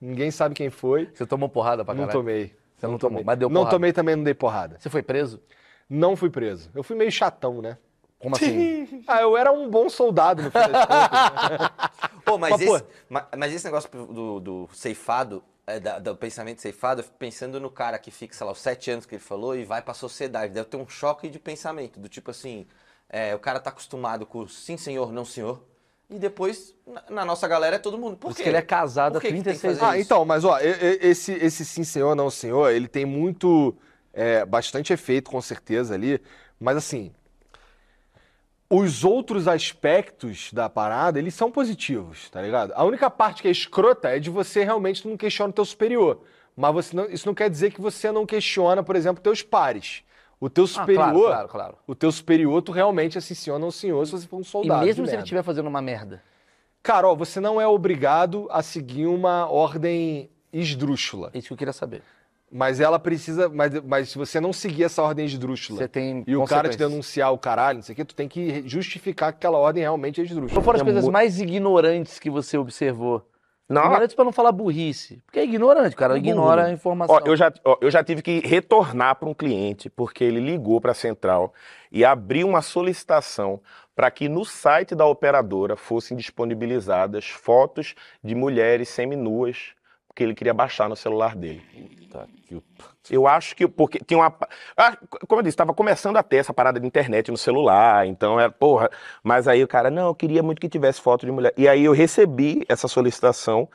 Ninguém sabe quem foi. Você tomou porrada pra Não caralho? tomei. Você não, Não tomou, tomei. mas deu Não porrada. tomei também, não dei porrada. Você foi preso? Não fui preso. Eu fui meio chatão, né? Como assim? Ah, eu era um bom soldado no fim das contas. Pô, mas, Mas, pô- esse, ma- mas esse negócio do, do ceifado, é, da- do pensamento ceifado, eu fico pensando no cara que fica, sei lá, os sete anos que ele falou e vai pra sociedade. Deve ter um choque de pensamento, do tipo assim, é, o cara tá acostumado com o sim senhor, não senhor, e depois, na, nossa galera, é todo mundo. Por quê? que ele é casado há que que tem que 36 fazer anos. Ah, então, mas ó, esse, esse sim senhor, não senhor, ele tem muito, é, bastante efeito com certeza ali, mas assim, os outros aspectos da parada, eles são positivos, tá ligado? A única parte que é escrota é de você realmente não questionar o teu superior, mas você não- isso não quer dizer que você não questiona, por exemplo, teus pares. O teu Ah, superior, claro, claro, claro. o teu superior, tu realmente senhor não senhor, se você for um E soldado. mesmo de se ele estiver fazendo uma merda. Cara, ó, você não é obrigado a seguir uma ordem esdrúxula. É isso que eu queria saber. Mas ela precisa. Mas, mas se você não seguir essa ordem esdrúxula Você tem e o cara te denunciar o caralho, não sei o quê, tu tem que justificar que aquela ordem realmente é esdrúxula. Qual foram as É coisas mais ignorantes que você observou? Não, Ignorantes pra não falar burrice. Porque é ignorante, cara ignora a informação. Ó, eu, já, ó, eu já tive que retornar para um cliente porque ele ligou para a central e abriu uma solicitação para que no site da operadora fossem disponibilizadas fotos de mulheres seminuas que ele queria baixar no celular dele. Eu acho que porque tinha uma, ah, como eu disse, estava começando a ter essa parada de internet no celular, então era porra. Mas aí o cara, não, eu queria muito que tivesse foto de mulher. E aí eu recebi essa solicitação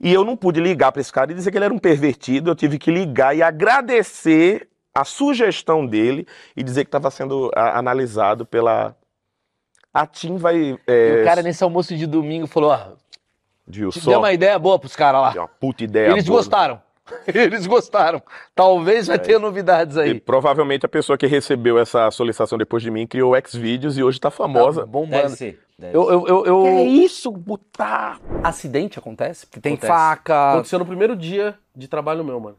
e eu não pude ligar para esse cara e dizer que ele era um pervertido. Eu tive que ligar e agradecer a sugestão dele e dizer que estava sendo a- analisado pela, A TIM vai. E É, o cara nesse almoço de domingo falou, ó, viu te só? deu uma ideia boa pros caras lá. Deu uma puta ideia. Eles boa. gostaram. Eles gostaram. Talvez vai ter novidades E aí. provavelmente a pessoa que recebeu essa solicitação depois de mim criou o Xvideos e hoje tá famosa. Tá bombando. Deve ser. deve Eu, eu, eu, eu- Que é isso, botar? Acidente acontece? Porque tem Acontece. faca. Aconteceu no primeiro dia de trabalho meu, mano.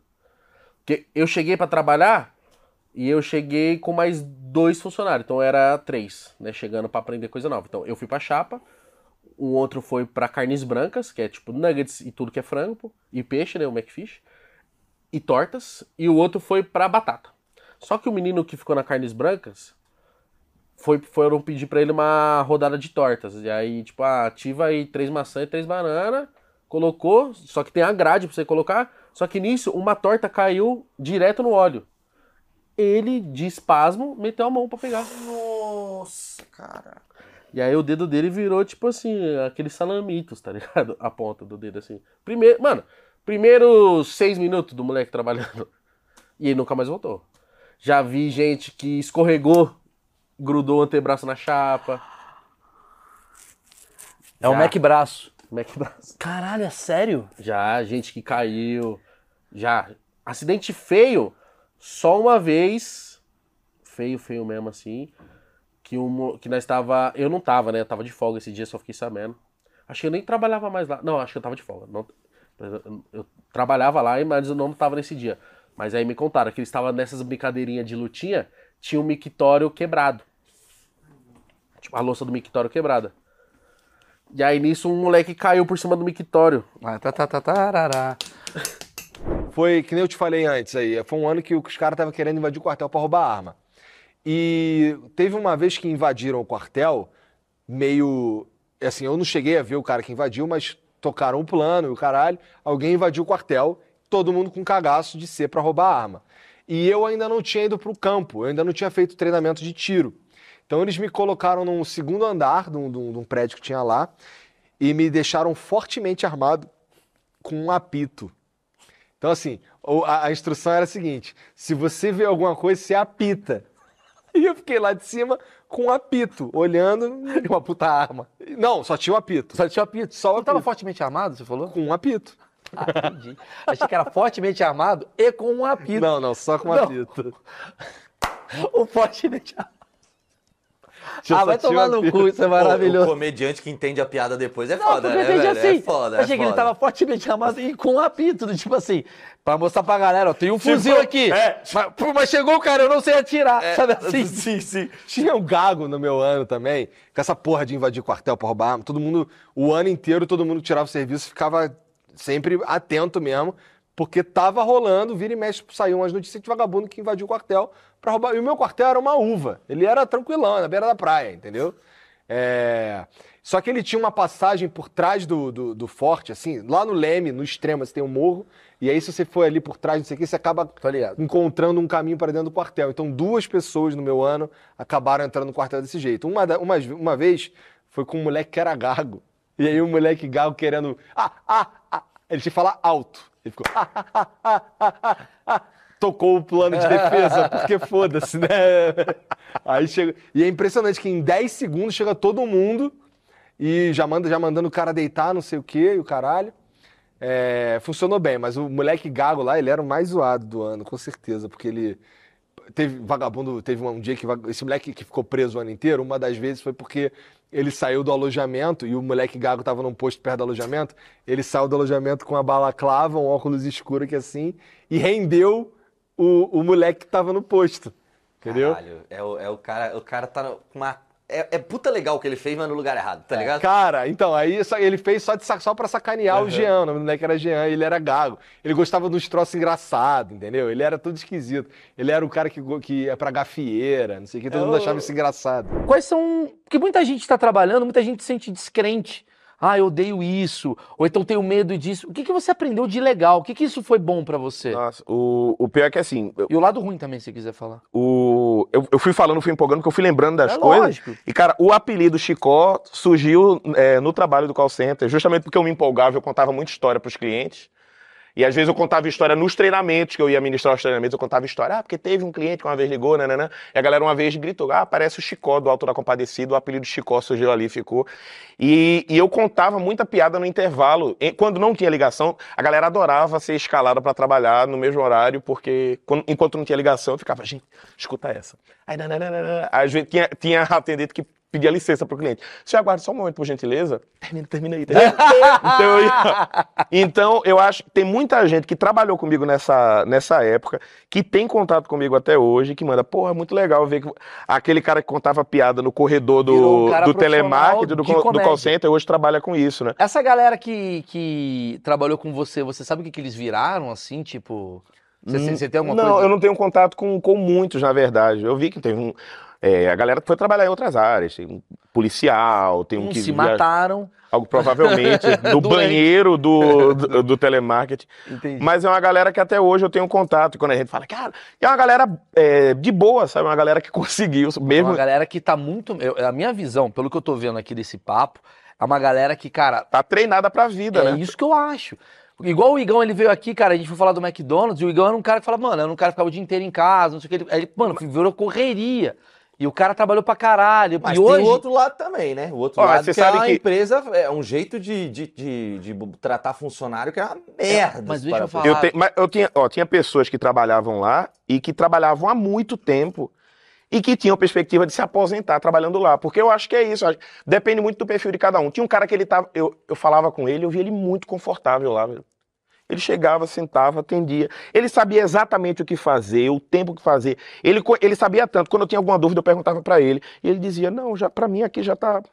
Porque eu cheguei pra trabalhar e eu cheguei com mais dois funcionários. Então era três, né? Chegando pra aprender coisa nova. Então eu fui pra chapa, o outro foi pra carnes brancas, que é tipo nuggets e tudo que é frango, e peixe, né? O McFish. E tortas. E o outro foi pra batata. Só que o menino que ficou na carnes brancas foi, foram pedir pra ele uma rodada de tortas. E aí, tipo, ah, ativa aí três maçãs e três bananas. Colocou, só que tem a grade pra você colocar. Só que nisso, uma torta caiu direto no óleo. Ele, de espasmo, meteu a mão pra pegar. Nossa, cara. E aí o dedo dele virou, tipo assim, aqueles salamitos, tá ligado? A ponta do dedo, assim. Primeiro, mano, primeiros seis minutos do moleque trabalhando. E ele nunca mais voltou. Já vi gente que escorregou, grudou o antebraço na chapa. É o Já. Mac Braço. Mac braço. Caralho, é sério? Já, gente que caiu. Já. Acidente feio, só uma vez. Feio, feio mesmo assim. Que, um, mo- que nós tava. Eu não tava, né? Eu tava de folga esse dia, só fiquei sabendo. Acho que eu nem trabalhava mais lá. Não, acho que eu tava de folga. Não- eu, eu trabalhava lá, mas eu não tava nesse dia. Mas aí me contaram que eles estavam nessas brincadeirinhas de lutinha, tinha um mictório quebrado. Tipo, a louça do mictório quebrada. E aí nisso um moleque caiu por cima do mictório. Tá, tá, tá. Foi que nem eu te falei antes aí. Foi um ano que os caras estavam querendo invadir o quartel pra roubar arma. E teve uma vez que invadiram o quartel, meio. Assim, eu não cheguei a ver o cara que invadiu, mas tocaram o plano e o caralho. Alguém invadiu o quartel, todo mundo com cagaço de ser pra roubar arma. E eu ainda não tinha ido pro campo, eu ainda não tinha feito treinamento de tiro. Então eles me colocaram num segundo andar de um, de um- um prédio que tinha lá e me deixaram fortemente armado com um apito. Então, assim, o- a, a instrução era a seguinte: se você vê alguma coisa, você apita. E eu fiquei lá de cima com um apito, olhando. Uma puta arma. Não, só tinha o apito. Só tinha apito. Só o Não tava apito. fortemente armado, você falou? Com um apito. Ah, entendi. Achei que era fortemente armado e com um apito. Não, não, só com um Não. apito. O fortemente armado. Ah, vai um tomar no apito. cu, isso é Pô, O maravilhoso. comediante que entende a piada depois é Não, foda, né, entendi velho? assim. É foda, é Achei que ele foda. tava fortemente armado e com um apito, do tipo assim, pra mostrar pra galera, ó, tem um fuzil aqui. é. Mas, pô, mas chegou o cara, eu não sei atirar, sabe assim? Sim, sim. Tinha um gago no meu ano também, com essa porra de invadir quartel pra roubar arma. Todo mundo, o ano inteiro, todo mundo tirava o serviço ficava sempre atento mesmo, porque tava rolando, vira e mexe, saiu umas notícias de vagabundo que invadiu o quartel pra roubar. E o meu quartel era uma uva. Ele era tranquilão, na beira da praia, entendeu? É... Só que ele tinha uma passagem por trás do, do, do forte, assim, lá no Leme, no extremo, você tem um morro, e aí se você for ali por trás, não sei o que, você acaba ligado. encontrando um caminho para dentro do quartel. Então, duas pessoas no meu ano acabaram entrando no quartel desse jeito. Uma, uma, uma vez foi com um moleque que era gago. E aí o moleque gago querendo. Ah, ah, ah. Ele tinha que falar alto. Ele ficou. Ah, ah, ah, ah, ah, ah, ah. Tocou o plano de defesa, porque foda-se, né? Aí chega. E é impressionante que em 10 segundos chega todo mundo e já manda já mandando o cara deitar, não sei o quê, e o caralho. É, funcionou bem, mas o moleque gago lá, ele era o mais zoado do ano, com certeza, porque ele teve vagabundo, teve um dia que esse moleque que ficou preso o ano inteiro, uma das vezes foi porque ele saiu do alojamento e o moleque gago tava num posto perto do alojamento, ele saiu do alojamento com uma balaclava, um óculos escuro que assim, e rendeu o, o moleque que tava no posto. Entendeu? Caralho, é o, é o cara, o cara tá com uma... É, é puta legal o que ele fez, mas no lugar errado, tá ligado? Cara, então, aí só- ele fez só, de, só pra sacanear o Jean, o nome do moleque era Jean, ele era gago. Ele gostava dos troços engraçados, entendeu? Ele era tudo esquisito. Ele era o cara que, que ia pra gafieira, não sei o que, todo mundo achava isso engraçado. Quais são. Porque muita gente tá trabalhando, muita gente se sente descrente. Ah, eu odeio isso. Ou então tenho medo disso. O que, que você aprendeu de legal? O que, que isso foi bom pra você? Nossa, o, o pior é que assim, eu- E o lado ruim também, se quiser falar. o, eu, eu fui falando, fui empolgando, porque eu fui lembrando das É coisas. lógico. E, cara, o apelido Chicó surgiu é, no trabalho do call center, justamente porque eu me empolgava, eu contava muita história pros clientes. E às vezes eu contava história nos treinamentos, que eu ia ministrar os treinamentos, eu contava história, ah, porque teve um cliente que uma vez ligou, nananã, e a galera uma vez gritou, ah, parece o Chicó do Alto da Compadecida, o apelido Chicó surgiu ali, ficou. E, e eu contava muita piada no intervalo. Quando não tinha ligação, a galera adorava ser escalada para trabalhar no mesmo horário, porque quando- enquanto não tinha ligação, eu ficava, gente, escuta essa. Aí, nananana. Às vezes tinha, tinha atendente que pedia licença pro cliente. Senhor, aguarde só um momento, por gentileza. Termina, termina aí. Termina. então, eu então, eu acho que tem muita gente que trabalhou comigo nessa, nessa época, que tem contato comigo até hoje, que manda, porra, é muito legal ver que aquele cara que contava piada no corredor Virou um do, do telemarketing, do, do comédia. call center, hoje trabalha com isso, né? Essa galera que, que trabalhou com você, você sabe o que, que eles viraram, assim, tipo... Você, você- você tem alguma não, coisa? eu não tenho contato com, com muitos, na verdade. Eu vi que teve um. É, a galera que foi trabalhar em outras áreas. Tem um policial, tem um que. se via- mataram. Algo provavelmente do Doente. banheiro do, do, do telemarketing. Entendi. Mas é uma galera que até hoje eu tenho contato. E quando a gente fala, cara, é uma galera é, de boa, sabe? Uma galera que conseguiu. É Mesmo. uma galera que tá muito... eu- a minha visão, pelo que eu tô vendo aqui desse papo, é uma galera que, cara, Tá treinada pra vida, é né? isso que eu acho. Igual o Igão, ele veio aqui, cara, a gente foi falar do McDonald's, e o Igão era um cara que fala, mano, era um cara que ficava o dia inteiro em casa, não sei o que. Ele, aí ele mano, virou correria. E o cara trabalhou pra caralho. Mas e tem hoje... o outro lado também, né? O outro Ó, lado você que sabe a que- empresa é um jeito de, de, de, de tratar funcionário que é uma merda. mas se deixa eu falar. Eu, te- mas eu tinha, ó, tinha pessoas que trabalhavam lá e que trabalhavam há muito tempo e que tinham perspectiva de se aposentar trabalhando lá. Porque eu acho que é isso. Depende muito do perfil de cada um. Tinha um cara que ele tava. Eu, eu falava com ele, eu via ele muito confortável lá. velho. Ele chegava, sentava, atendia. Ele sabia exatamente o que fazer, o tempo que fazer. Ele, ele sabia tanto. Quando eu tinha alguma dúvida, eu perguntava pra ele. E ele dizia: Não, já para mim aqui já tá.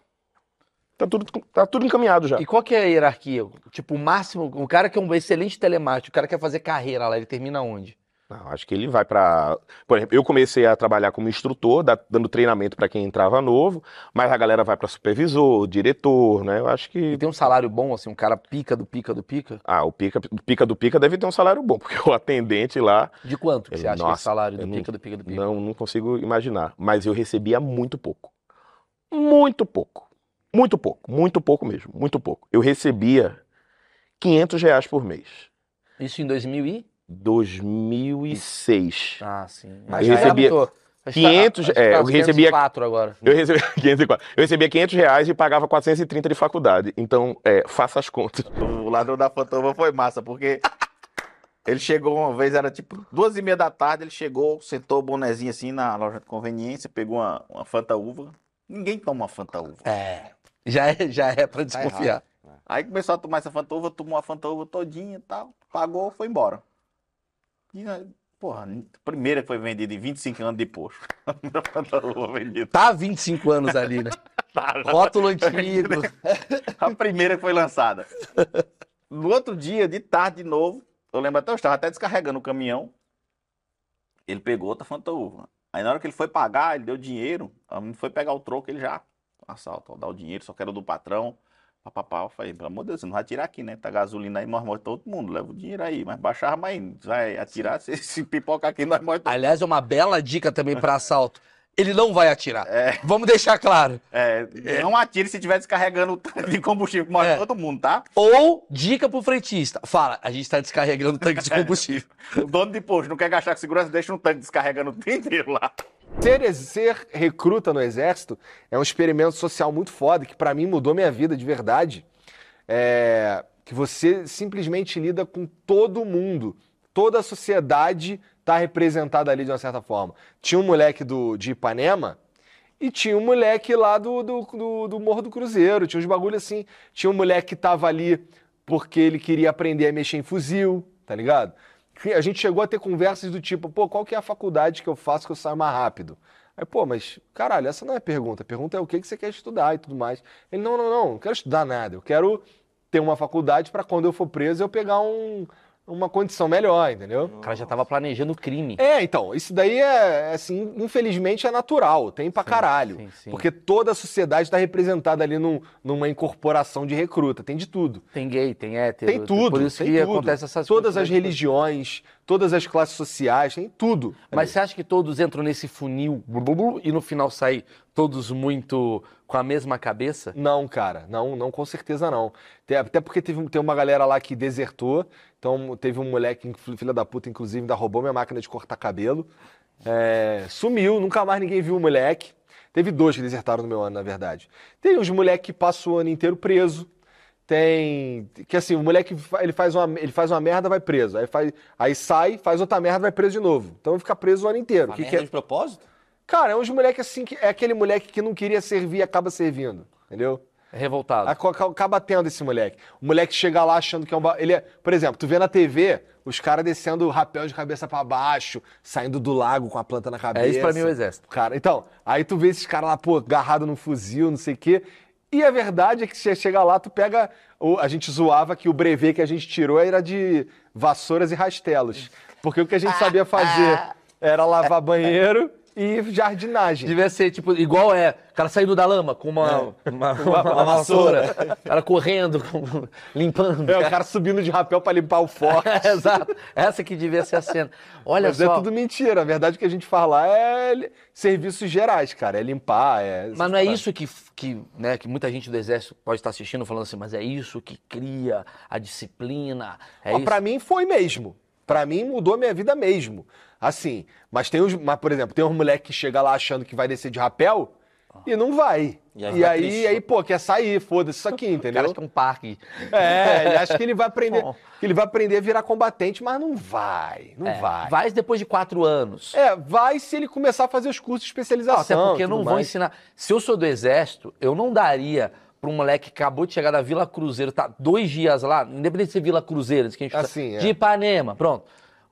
Tá tudo, tá tudo encaminhado já. E qual que é a hierarquia? Tipo, o máximo, o cara que é um excelente telemarketing, o cara que quer fazer carreira lá, ele termina onde? Não, acho que ele vai pra. Por exemplo, eu comecei a trabalhar como instrutor, da- dando treinamento pra quem entrava novo, mas a galera vai pra supervisor, diretor, né? Eu acho E que. tem um salário bom, assim, um cara pica do pica do pica? Ah, o pica, o pica do pica deve ter um salário bom, porque o atendente lá, De quanto Ele- você acha que é nossa, esse salário do eu não- pica do pica do pica? não, não consigo imaginar. Mas eu recebia muito pouco. Muito pouco. Muito pouco. Muito pouco mesmo. Muito pouco. Eu recebia 500 reais por mês. Isso em 2000 e... 2006. Ah, sim. Eu recebia 500, é, eu recebia- 4 agora. Eu recebia 504. Eu recebia 500 reais e pagava 430 de faculdade. Então, é, faça as contas. O ladrão da Fantoma foi massa, porque ele chegou uma vez, era tipo duas e meia da tarde, ele chegou, sentou o bonezinho assim na loja de conveniência, pegou uma, uma Fanta Uva. Ninguém toma Fanta Uva. É. Já é, já é pra desconfiar. Aí começou a tomar essa Fanta Uva, tomou a Fanta Uva todinha e tal, pagou, foi embora. E, aí, porra, a primeira que foi vendida em 25 anos de posto. A primeira Fanta Uva vendida. Tá há 25 anos ali, né? Rótulo antigo. A primeira que foi lançada. No outro dia, de tarde de novo, eu lembro até, eu estava até descarregando o caminhão. Ele pegou outra Fanta Uva. Aí na hora que ele foi pagar, ele deu dinheiro. A menina foi pegar o troco, ele já. Assalto, ó, dá o dinheiro, só quero do patrão. Papapá, eu falei, pelo amor de Deus, você não vai tirar aqui, né? Tá gasolina aí, nós morremos todo mundo, leva o dinheiro aí. Mas baixava, mas vai atirar, se, se pipocar aqui, nós morremos todo Aliás, é uma bela dica também pra assalto. Ele não vai atirar. É. Vamos deixar claro. É, não atire se estiver descarregando o tanque de combustível, que morre É. todo mundo, tá? Ou dica pro frentista. Fala, a gente tá descarregando o tanque de combustível. O dono de posto não quer gastar com segurança, deixa um tanque descarregando o dia inteiro lá. Ser, ser recruta no exército é um experimento social muito foda que pra mim mudou minha vida de verdade. É, que você simplesmente lida com todo mundo, toda a sociedade está representada ali de uma certa forma. Tinha um moleque do, de Ipanema e tinha um moleque lá do, do, do, do Morro do Cruzeiro, tinha uns bagulho assim. Tinha um moleque que tava ali porque ele queria aprender a mexer em fuzil, tá ligado? A gente chegou a ter conversas do tipo, pô, qual que é a faculdade que eu faço que eu saio mais rápido? Aí, pô, mas, caralho, essa não é a pergunta. A pergunta é o que, que você quer estudar e tudo mais. Ele, não, não, não, não quero estudar nada. Eu quero ter uma faculdade para quando eu for preso eu pegar um, uma condição melhor, entendeu? O cara já tava planejando o crime. É, então, isso daí é, assim, infelizmente é natural, tem pra caralho. sim, sim. Porque toda a sociedade está representada ali num- numa incorporação de recruta, tem de tudo. Tem gay, tem hétero. Tem tudo, Por isso que tudo. acontece essas Todas as coisas. religiões, todas as classes sociais, tem tudo. Mas você acha que todos entram nesse funil e no final saem todos muito com a mesma cabeça? Não, cara, não, não, com certeza não. Até porque teve, tem uma galera lá que desertou, então teve um moleque, filha da puta, inclusive, ainda roubou minha máquina de cortar cabelo. É, sumiu, nunca mais ninguém viu o moleque. Teve dois que desertaram no meu ano, na verdade. Tem uns moleques que passam o ano inteiro preso. Tem. Que assim, o moleque ele faz uma, ele faz uma merda, vai preso. Aí, faz, aí sai, faz outra merda, vai preso de novo. Então fica preso o ano inteiro. Uma Que merda que é- de propósito? Cara, é uns moleque assim que é aquele moleque que não queria servir e acaba servindo. Entendeu? Revoltado. Aca- aca- Acaba tendo esse moleque. O moleque chega lá achando que é um. ba- Ele é, por exemplo, tu vê na TV os caras descendo o rapel de cabeça pra baixo, saindo do lago com a planta na cabeça. É isso pra mim o exército. Cara, então, aí tu vê esses caras lá, pô, agarrado num fuzil, não sei o quê. E a verdade é que você chega lá, tu pega. a gente zoava que o brevet que a gente tirou era de vassouras e rastelos. Porque o que a gente sabia fazer era lavar banheiro e jardinagem. Devia ser, tipo, igual é, o cara saindo da lama com uma, uma, uma- uma vassoura, o cara correndo, com- limpando. É, o cara subindo de rapel pra limpar o forte. Exato. Essa que devia ser a cena. Olha Mas só. é tudo mentira. A verdade que a gente fala é serviços gerais, cara. É limpar, é. Mas não é isso que, que, né, que muita gente do exército pode estar assistindo falando assim, mas é isso que cria a disciplina. É Ó, isso. Pra mim foi mesmo. Pra mim mudou minha vida mesmo. Assim, mas tem os. Mas, por exemplo, tem um moleque que chega lá achando que vai descer de rapel e não vai. E E aí aí, fica aí, triste. pô, quer sair, foda-se isso aqui, entendeu? acha que é um parque. É, ele acha que ele vai aprender. Bom. que ele vai aprender a virar combatente, mas não vai. Não É, vai. Vai depois de quatro anos. É, vai se ele começar a fazer os cursos de especialização. até porque não vão mais. ensinar. Se eu sou do exército, eu não daria pra um moleque que acabou de chegar da Vila Cruzeiro, tá dois dias lá, independente de ser Vila Cruzeiro, que a gente Assim, é. de Ipanema, pronto.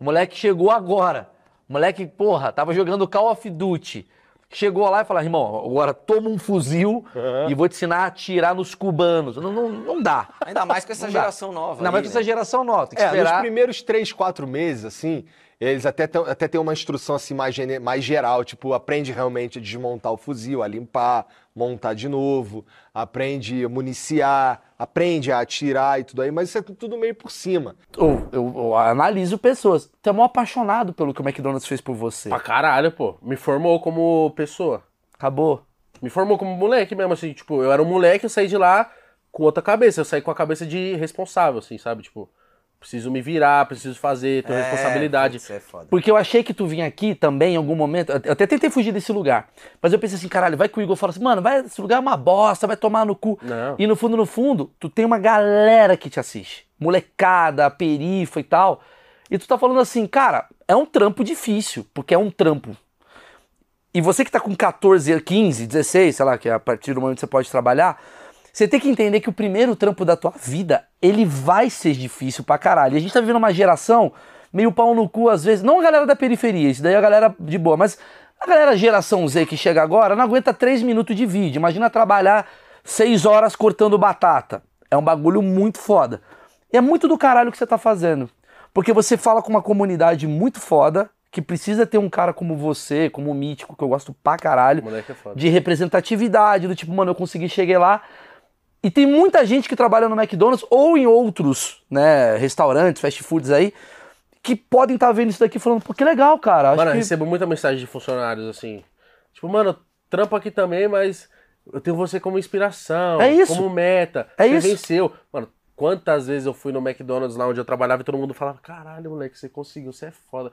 O moleque chegou agora. O moleque, porra, tava jogando Call of Duty. Chegou lá e falou, irmão, agora toma um fuzil e vou te ensinar a atirar nos cubanos. Não, não, não dá. Ainda mais com essa Não dá. geração nova. Mas aí, com essa né? geração nova, tem que É, nos esperar. primeiros três, quatro meses, assim, eles até, tão- até têm uma instrução assim mais, mais geral, tipo, aprende realmente a desmontar o fuzil, a limpar, montar de novo, aprende a municiar, aprende a atirar e tudo aí, mas isso é tudo meio por cima. Eu, eu- eu analiso pessoas. Tu é mó apaixonado pelo que o McDonald's fez por você. Pra caralho, pô. Me formou como pessoa. Acabou. Me formou como moleque mesmo, assim, tipo, eu era um moleque, eu saí de lá com outra cabeça. Eu saí com a cabeça de responsável, assim, sabe? Tipo, preciso me virar, preciso fazer, ter responsabilidade. Isso é foda. Porque eu achei que tu vinha aqui também em algum momento. Eu até tentei fugir desse lugar. Mas eu pensei assim, caralho, vai que o Igor fala assim, mano, vai, esse lugar é uma bosta, vai tomar no cu. Não. E no fundo, no fundo, tu tem uma galera que te assiste. Molecada, perifa e tal. E tu tá falando assim, cara, é um trampo difícil, porque é um trampo. E você que tá com 14, 15, 16, sei lá, que é a partir do momento que você pode trabalhar, você tem que entender que o primeiro trampo da tua vida, ele vai ser difícil pra caralho. E a gente tá vivendo uma geração meio pau no cu às vezes, não a galera da periferia, isso daí é a galera de boa, mas a galera geração Z que chega agora não aguenta 3 minutos de vídeo. Imagina trabalhar 6 horas cortando batata. É um bagulho muito foda. E é muito do caralho que você tá fazendo. Porque você fala com uma comunidade muito foda, que precisa ter um cara como você, como o Mítico, que eu gosto pra caralho, é de representatividade, do tipo, mano, eu consegui chegar lá. E tem muita gente que trabalha no McDonald's ou em outros, né, restaurantes, fast foods aí, que podem estar vendo isso daqui falando, pô, que legal, cara. Acho Mano, eu que... recebo muita mensagem de funcionários assim. Tipo, mano, trampo aqui também, mas eu tenho você como inspiração, É isso. como meta. É você isso. venceu. Mano, quantas vezes eu fui no McDonald's lá onde eu trabalhava e todo mundo falava: caralho, moleque, você conseguiu, você é foda.